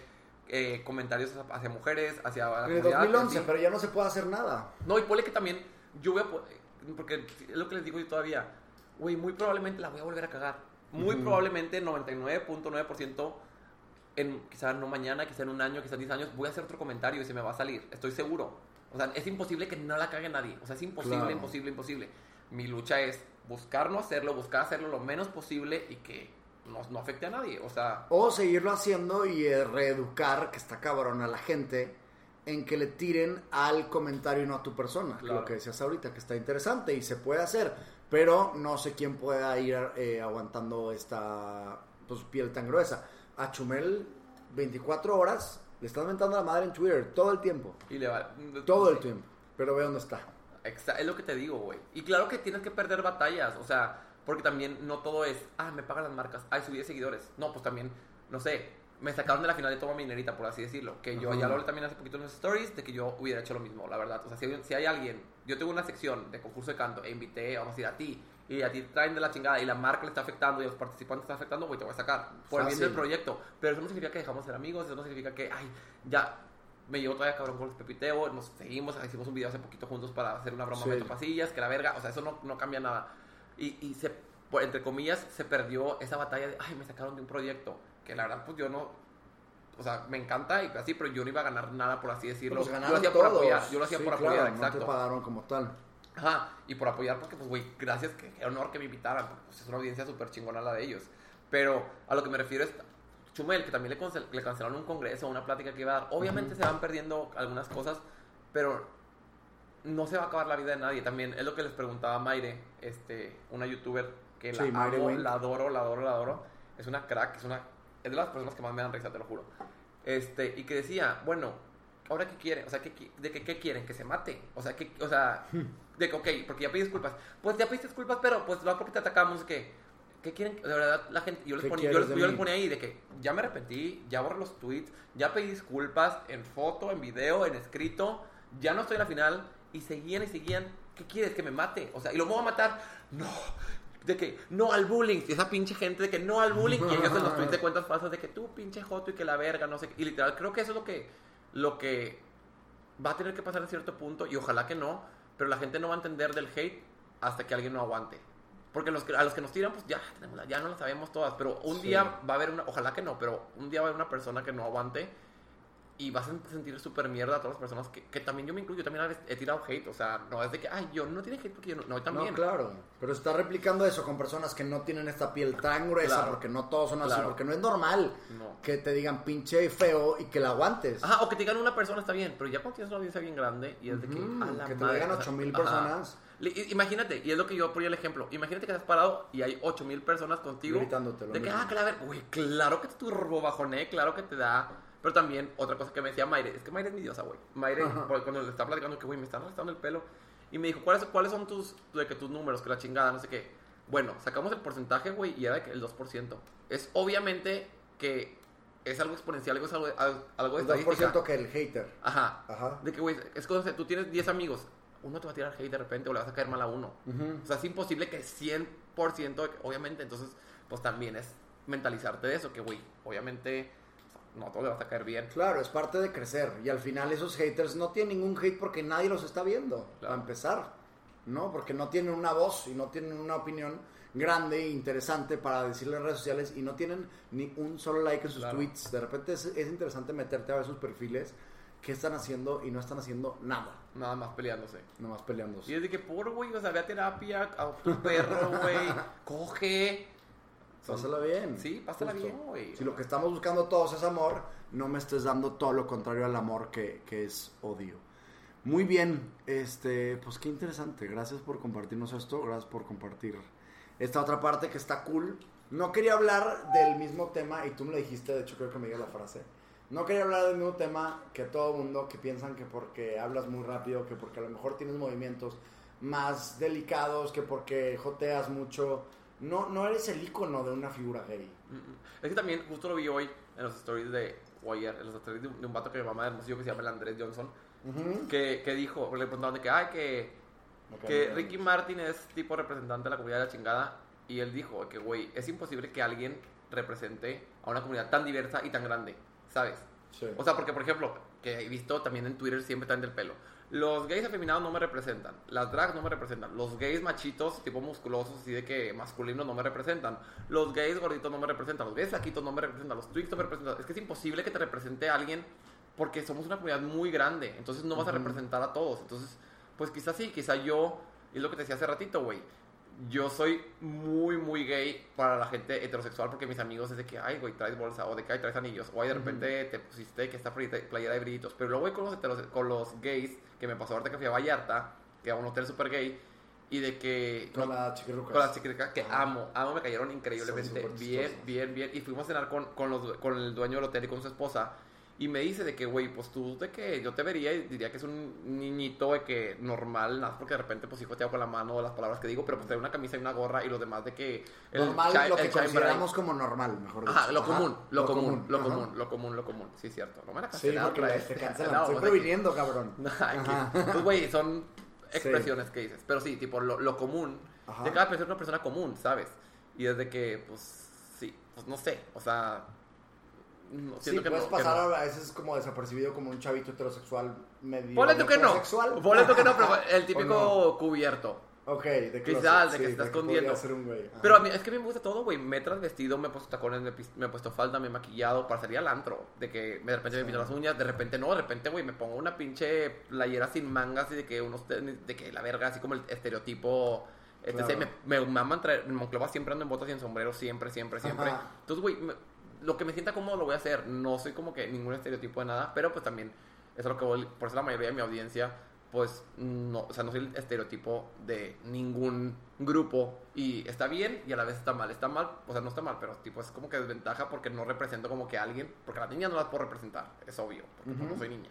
eh, comentarios hacia mujeres, hacia la En el comunidad, 2011, así. pero ya no se puede hacer nada. No, y ponle que también yo voy a... po- Porque es lo que les digo yo todavía. Güey, muy probablemente la voy a volver a cagar. Muy Ujú. probablemente 99.9% en quizá no mañana, quizá en un año, quizá en 10 años, voy a hacer otro comentario y se me va a salir. Estoy seguro. O sea, es imposible que no la cague nadie. O sea, es imposible, Claro. imposible, imposible. Mi lucha es buscar no hacerlo, buscar hacerlo lo menos posible y que no, no afecte a nadie. O sea, O seguirlo haciendo y eh, reeducar, que está cabrón, a la gente en que le tiren al comentario y no a tu persona. Claro. Lo que decías ahorita, que está interesante y se puede hacer. Pero no sé quién pueda ir eh, aguantando esta pues, piel tan gruesa. A Chumel, 24 horas, le están mentando la madre en Twitter todo el tiempo. y le va... Todo el Sí. tiempo. Pero ve dónde está. Es lo que te digo, güey. Y claro que tienes que perder batallas, o sea, porque también no todo es, ah, me pagan las marcas, ay, subí de seguidores. No, pues también, no sé, me sacaron de la final de Toma Minerita, por así decirlo. Que yo Ajá. ya lo hablé también hace poquito en los stories, de que yo hubiera hecho lo mismo, la verdad. O sea, si hay, si hay alguien, yo tengo una sección de concurso de canto e invité, vamos a decir, a ti, y a ti traen de la chingada y la marca le está afectando y a los participantes está afectando, güey, te voy a sacar por el bien del proyecto. Pero eso no significa que dejamos de ser amigos, eso no significa que, ay, ya me llevo todavía cabrón con el pepiteo, nos seguimos, hicimos un video hace poquito juntos para hacer una broma Sí. de pasillas, que la verga, o sea, eso no, no cambia nada. Y, y se, por- entre comillas, se perdió esa batalla de, ay, me sacaron de un proyecto, que la verdad, pues yo no, o sea, me encanta y así, pero yo no iba a ganar nada, por así decirlo. Pues yo lo hacía por todos. apoyar, yo lo hacía Sí, por claro, apoyar, No exacto. te pagaron como tal. Ajá, y por apoyar, porque, pues, güey, gracias, que qué honor que me invitaran, pues, es una audiencia súper chingona la de ellos. Pero a lo que me refiero es, Chumel, que también le, cancelaron un congreso, una plática que iba a dar. Obviamente se van perdiendo algunas cosas, pero no se va a acabar la vida de nadie. También es lo que les preguntaba a Maire, este, una youtuber que la Sí, amo, la adoro, la adoro, la adoro. Es una crack, es una es de las personas que más me dan risa, te lo juro. Este, y que decía, bueno, ahora qué quieren, o sea, ¿qué, de que, qué quieren, que se mate. O sea, que, o sea, de que, ok, porque ya pedí disculpas. Pues ya pediste disculpas, pero pues no porque te atacamos, que, ¿qué quieren? De verdad, la gente, yo les, ¿Qué ponía, yo, les, yo mí? les ponía ahí de que ya me arrepentí, ya borré los tweets, ya pedí disculpas en foto, en video, en escrito, ya no estoy en la final, y seguían y seguían, ¿qué quieres? Que me mate. O sea, y lo voy a matar. No. De que no al bullying. Y esa pinche gente de que no al bullying. Y ellos en los tweets de cuentas falsas de que tú pinche joto y que la verga, no sé qué. Y literal, creo que eso es lo que, lo que va a tener que pasar en cierto punto. Y ojalá que no. Pero la gente no va a entender del hate hasta que alguien no aguante. Porque los que- a los que nos tiran, pues ya, ya no las sabemos todas. Pero un Sí. día va a haber una, ojalá que no, pero un día va a haber una persona que no aguante y vas a sentir súper mierda a todas las personas que, que también yo me incluyo, yo también he tirado hate, o sea, no es de que, ay, yo no tiene hate porque yo no, no, yo también. No, claro. Pero está replicando eso con personas que no tienen esta piel tan gruesa, Claro. porque no todos son así, Claro. porque no es normal No. que te digan pinche feo y que la aguantes. Ajá, o que te digan una persona está bien, pero ya cuando tienes una audiencia bien grande y es de que, a la que te madre, digan o sea, 8000 ajá. personas. Imagínate, y es lo que yo ponía el ejemplo. Imagínate que estás parado y hay 8000 personas contigo. Gritándote lo De que, mismo. ah, ver, güey, claro que te turbo bajoné, claro que te da. Pero también, otra cosa que me decía Mayre, es que Mayre es mi diosa, güey. Por- cuando le estaba platicando que, güey, me están arrastrando el pelo. Y me dijo, ¿cuáles, ¿cuáles son tus, de que tus números? Que la chingada, no sé qué. Bueno, sacamos el porcentaje, güey, y era el 2%. Es obviamente que es algo exponencial, algo, algo, algo, de estadística. 2% que el hater. Ajá. Ajá. De que, güey, es como tú tienes 10 amigos, uno te va a tirar hate de repente o le vas a caer mal a uno. Ujú. O sea, es imposible que 100%, de que- obviamente, entonces, pues también es mentalizarte de eso, que, güey, obviamente, no todo le vas a caer bien. Claro, es parte de crecer. Y al final esos haters no tienen ningún hate porque nadie los está viendo. Claro. Para empezar. ¿No? Porque no tienen una voz y no tienen una opinión grande e interesante para decirle en redes sociales y no tienen ni un solo like en sus Claro. tweets. De repente es, es interesante meterte a ver sus perfiles, qué están haciendo y no están haciendo nada. Nada más peleándose. Nomás peleándose. Y es de que, por, güey, o sea, ve a terapia, a tu perro, güey, coge. Son- Pásala bien. Sí, pásala Justo. bien, güey. Si lo que estamos buscando todos es amor, no me estés dando todo lo contrario al amor que, que es odio. Muy bien, este, pues qué interesante. Gracias por compartirnos esto, gracias por compartir esta otra parte que está cool. No quería hablar del mismo tema, y tú me lo dijiste, de hecho creo que me dio la frase. No quería hablar del mismo tema que todo el mundo que piensan que porque hablas muy rápido, que porque a lo mejor tienes movimientos más delicados, que porque joteas mucho. No, no eres el icono de una figura gay. Es que también, justo lo vi hoy en los stories de, o ayer, en los stories de, un- vato que mi mamá de Hermosillo que se llama el Andrés Johnson, Ujú. que, que dijo, le preguntaban de que, ay, que, Ok, que. Ricky Martin es tipo representante de la comunidad de la chingada, y él dijo que, güey, es imposible que alguien represente a una comunidad tan diversa y tan grande, ¿sabes? Sí. O sea, porque, por ejemplo, que he visto también en Twitter siempre están del pelo. Los gays afeminados no me representan. Las drags no me representan. Los gays machitos, tipo musculosos, así de que masculinos, no me representan. Los gays gorditos no me representan. Los gays flaquitos no me representan. Los twigs no me representan. Es que es imposible que te represente alguien porque somos una comunidad muy grande. Entonces no vas a representar a todos. Entonces, pues quizás sí, quizás yo, es lo que te decía hace ratito, güey. Yo soy muy, muy gay para la gente heterosexual porque mis amigos es de que, ay, güey, traes bolsa, o de que, ay, traes anillos, o ay, de repente te pusiste que esta playera de brillitos. Pero luego voy con los, heteros- con los gays, que me pasó ahorita que fui a Vallarta, que a un hotel super gay, y de que... Con la chiquirucas. Con las chiquiricas que Ajá. amo, amo, me cayeron increíblemente bien, bien, bien. Y fuimos a cenar con, con, los, con el dueño del hotel y con su esposa. Y me dice de que, güey, pues tú, de que yo te vería y diría que es un niñito de que normal, nada más porque de repente, pues hijo, te hago con la mano las palabras que digo, pero pues trae una camisa y una gorra y los demás de que. normal, chi- lo que el consideramos como normal, mejor dicho. Ajá, lo común, lo, común, lo ajá. común, lo común, lo común. Sí, cierto. No me la Sí, cancelaron porque te cancelan. Estoy o previniendo, cabrón. Que- Pues, güey, son expresiones que dices. Pero sí, tipo, lo, lo común. Ajá. De cada persona es una persona común, ¿sabes? Y desde que, pues, sí, pues no sé. O sea, no, Sí, que puedes no, que pasar no. a veces como desapercibido como un chavito heterosexual medio Ponle tú que no. Ponle tú que no, pero el ¿O típico cubierto. Ok, de Quizás, closet, de que sí, se está que escondiendo. un. Pero a mí, es que a mí me gusta todo, güey. Me he transvestido, me he puesto tacones, me he, pis- me he puesto falda, me he maquillado para salir al antro. De que de repente me pinto las uñas, de repente no, de repente, güey, me pongo una pinche playera sin mangas y de que unos tenis, de que la verga, así como el estereotipo. Claro. Me, me maman traer, en Monclova siempre ando en botas y en sombrero, siempre, siempre, siempre. Ajá. Entonces, güey, me- lo que me sienta cómodo lo voy a hacer. No soy como que ningún estereotipo de nada, pero pues también, eso es lo que voy, por eso la mayoría de mi audiencia, pues no, o sea, no soy el estereotipo de ningún grupo y está bien y a la vez está mal. Está mal, o sea, no está mal, pero tipo es como que desventaja porque no represento como que a alguien, porque a las niñas no las puedo representar, es obvio, porque pues, Ujú. no soy niña.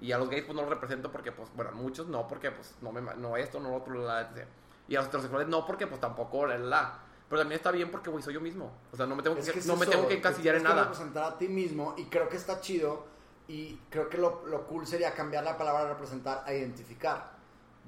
Y a los gays pues no los represento porque pues, bueno, muchos no, porque pues no me no esto, no lo otro, la, etc. Y a los heterosexuales no porque pues tampoco la, la. Pero también está bien porque güey soy yo mismo. O sea, no me tengo Es que, que es no me eso, tengo que encasillar en nada. representar a ti mismo y creo que está chido y creo que lo, lo cool sería cambiar la palabra representar a identificar.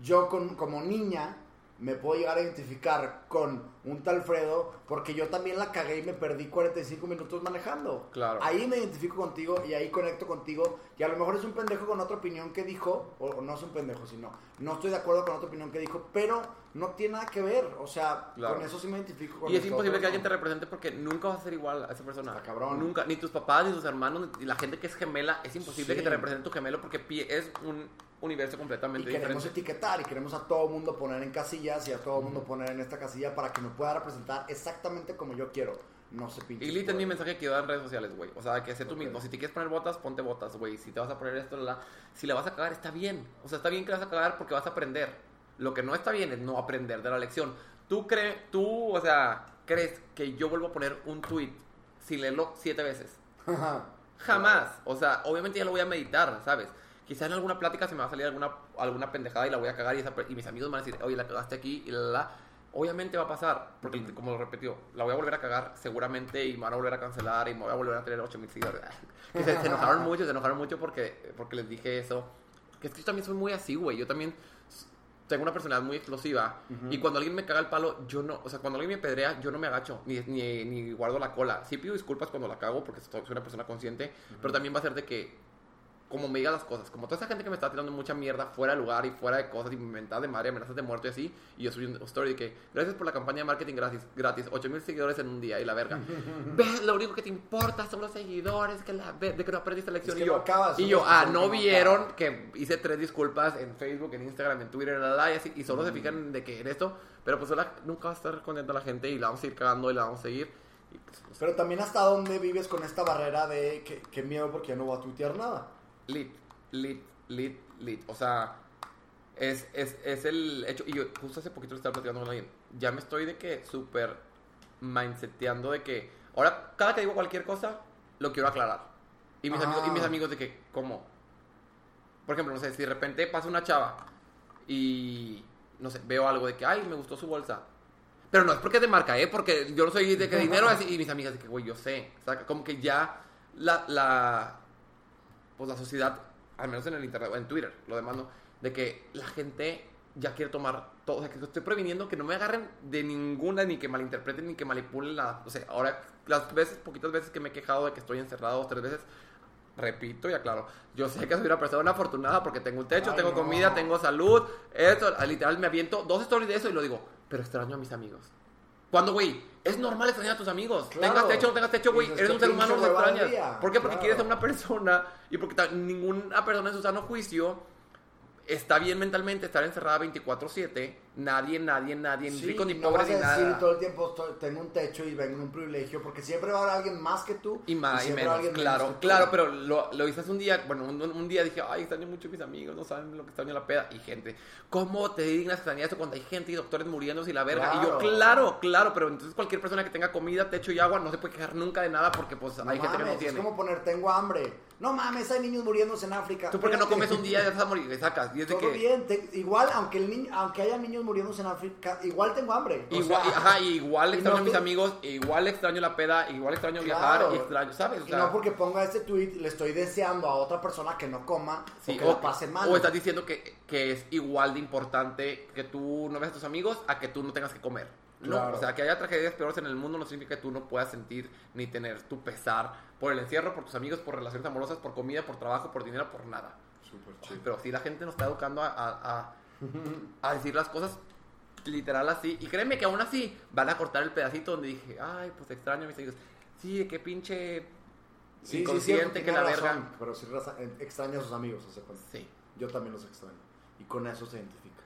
Yo con, como niña me puedo llegar a identificar con un tal Fredo porque yo también la cagué y me perdí 45 minutos manejando. Claro. Ahí me identifico contigo y ahí conecto contigo y a lo mejor es un pendejo con otra opinión que dijo, o no es un pendejo, sino no estoy de acuerdo con otra opinión que dijo, pero no tiene nada que ver, o sea, Claro. con eso sí me identifico. Con Y es imposible que alguien te represente porque nunca vas a ser igual a esa persona. Está cabrón. Nunca. Ni tus papás, ni tus hermanos, ni la gente que es gemela. Es imposible Sí. que te represente tu gemelo porque es un universo Y completamente queremos diferente. etiquetar y queremos a todo mundo poner en casillas y a todo mundo poner en esta casilla para que me pueda representar exactamente como yo quiero. No se pinche. Y lit es mi mensaje que yo en redes sociales, güey. O sea, que sé tú mismo. Si te quieres poner botas, ponte botas, güey. Si te vas a poner esto, la, la- si la vas a cagar, está bien. O sea, está bien que la vas a cagar porque vas a aprender. Lo que no está bien es no aprender de la lección. Tú crees, tú, o sea, crees que yo vuelvo a poner un tweet sin leerlo siete veces. Jamás. O sea, obviamente ya lo voy a meditar, ¿sabes? Quizás en alguna plática se me va a salir alguna, alguna pendejada y la voy a cagar y, esa y mis amigos van a decir, oye, la cagaste aquí y la, la, la". Obviamente va a pasar, porque como lo repetió, la voy a volver a cagar seguramente y me van a volver a cancelar y me voy a volver a tener 8000 seguidores. se, se enojaron mucho, se enojaron mucho porque, porque les dije eso. Que es que yo también soy muy así, güey. Yo también tengo una personalidad muy explosiva y cuando alguien me caga el palo, yo no, o sea, cuando alguien me pedrea, yo no me agacho, ni, ni, ni guardo la cola. Sí pido disculpas cuando la cago porque soy soy una persona consciente, pero también va a ser de que, como me diga las cosas, como toda esa gente que me está tirando mucha mierda fuera de lugar y fuera de cosas y inventadas de madre, amenazas de muerte y así, y yo subí un story de que, gracias por la campaña de marketing gratis, gratis 8000 seguidores en un día y la verga. Ves, lo único que te importa son los seguidores, que la de que no aprendiste la lección. que y yo, acabas, y yo ah, no vieron que hice tres disculpas en Facebook, en Instagram, en Twitter, la, la, la, y, así, y solo se fijan de que en esto, pero pues la- nunca va a estar contenta la gente y la vamos a ir cagando y la vamos a seguir. Pues. Pero también hasta dónde vives con esta barrera de que, que miedo porque ya no voy a tuitear nada. Lit, lit, lit, lit. O sea, es, es, es el hecho. Y yo justo hace poquito lo estaba platicando con alguien. Ya me estoy de que súper mindseteando de que ahora cada que digo cualquier cosa lo quiero aclarar. Y mis, Ah. amigos, y mis amigos de que, ¿cómo? Por ejemplo, no sé, si de repente pasa una chava y, no sé, veo algo de que, ay, me gustó su bolsa. Pero no es porque es de marca, ¿eh? Porque yo no soy de que dinero y mis amigas de que, güey, yo sé. O sea, como que ya la, la, pues la sociedad, al menos en el internet, en Twitter, lo demás, ¿no? De que la gente ya quiere tomar todo. O sea, que estoy previniendo que no me agarren de ninguna, ni que malinterpreten, ni que manipulen nada. O sea, ahora, las veces, poquitas veces que me he quejado de que estoy encerrado dos, tres veces, repito y aclaro, yo sé que soy una persona afortunada porque tengo un techo, Ay, tengo no. comida, tengo salud, esto, literal me aviento dos stories de eso y lo digo, pero extraño a mis amigos. Cuando, güey, es normal extrañar a tus amigos. Claro. Tengas techo o no tengas techo, güey, eres un ser humano, los extrañas. ¿Por qué? Porque Claro. quieres a una persona y porque ninguna persona en su sano juicio está bien mentalmente estar encerrada 24-7. Nadie, nadie, nadie, ni Sí, rico ni no pobre vas ni a decir nada. todo el tiempo "Estoy- tengo un techo y vengo en un privilegio porque siempre va a haber alguien más que tú Y más y a menos, alguien claro, menos claro, pero lo, lo hice hace un día, bueno, un, un día dije, ay, extraño mucho a mis amigos, no saben lo que extraño la peda. Y gente, ¿cómo te dignas extrañar eso cuando hay gente y doctores muriéndose y la verga? Y yo, Claro. claro, claro, pero entonces cualquier persona que tenga comida, techo y agua no se puede quejar nunca de nada porque pues No hay gente que no mames, tiene. Es como poner tengo hambre. No mames, hay niños muriéndose en África. Tú porque no Espérate. comes un día ya te vas a morir, le sacas. Y es de Todo que... bien, te- igual aunque el niño, aunque haya niños muriéndose en África, igual tengo hambre. O Igual, sea, y- ajá, y igual y extraño no a mis amigos, igual extraño la peda, igual extraño viajar, Claro. y extraño, ¿sabes? O Y sea, no porque ponga este tweet le estoy deseando a otra persona que no coma Sí, o que la pase mal. o estás diciendo que, que es igual de importante que tú no veas a tus amigos a que tú no tengas que comer. No, Claro. o sea, que haya tragedias peores en el mundo no significa que tú no puedas sentir ni tener tu pesar por el encierro, por tus amigos, por relaciones amorosas, por comida, por trabajo, por dinero, por nada. Súper Ay, Pero sí la gente nos está educando a, a- a- a decir las cosas literal así. Y créeme que aún así van a cortar el pedacito donde dije, ay, pues extraño a mis amigos. Sí, qué pinche Sí, sí, inconsciente cierto, que la razón, verga. Pero sí eh, extraña a sus amigos, hace cuenta. Sí. Yo también los extraño. Y con eso se identifica.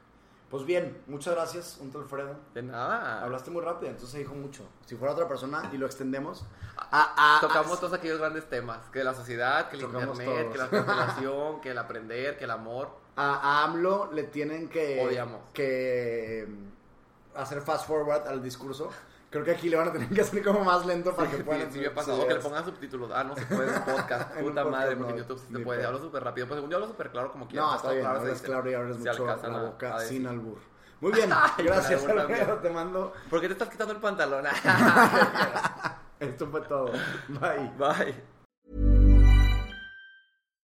Pues bien, muchas gracias, un Alfredo. De nada. Hablaste muy rápido, entonces se dijo mucho. Si fuera otra persona y lo extendemos, a, a- Tocamos a- todos aquellos grandes temas, que la sociedad, que el internet, todos. que la cancelación, que el aprender, que el amor. A, a AMLO le tienen que, Odiamos. que mm, hacer fast forward al discurso. Creo que aquí le van a tener que hacer como más lento para que Sí, puedan sí, me ha pasado. O que le pongan subtítulos. Ah, no se puede en podcast. En Puta podcast madre, porque en YouTube sí se puede. Hablo súper rápido. Pues según yo hablo súper claro como quiera. No, está bien, claro hablas claro y abres mucho la a- boca sin albur. Muy bien, gracias Alfredo, te mando. ¿Por qué te estás quitando el pantalón? Esto fue todo. Bye. Bye.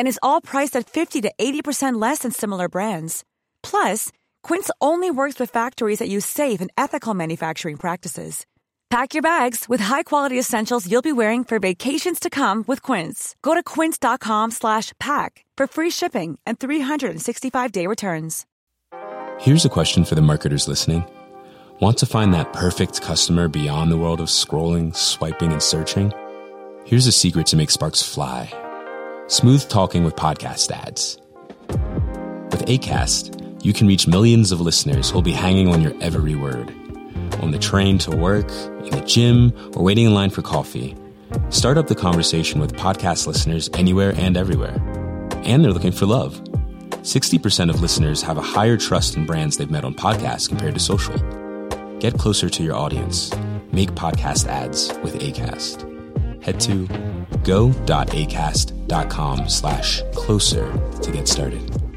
And is all priced at 50 to 80% less than similar brands. Plus, Quince only works with factories that use safe and ethical manufacturing practices. Pack your bags with high-quality essentials you'll be wearing for vacations to come with Quince. Go to quince.com slash pack for free shipping and 365-day returns. Here's a question for the marketers listening. Want to find that perfect customer beyond the world of scrolling, swiping, and searching? Here's a secret to make sparks fly smooth talking with podcast ads. With ACAST, you can reach millions of listeners who'll be hanging on your every word. On the train to work, in the gym, or waiting in line for coffee. Start up the conversation with podcast listeners anywhere and everywhere. And they're looking for love. 60% of listeners have a higher trust in brands they've met on podcasts compared to social. Get closer to your audience. Make podcast ads with ACAST. Head to go.acast.com slash closer to get started.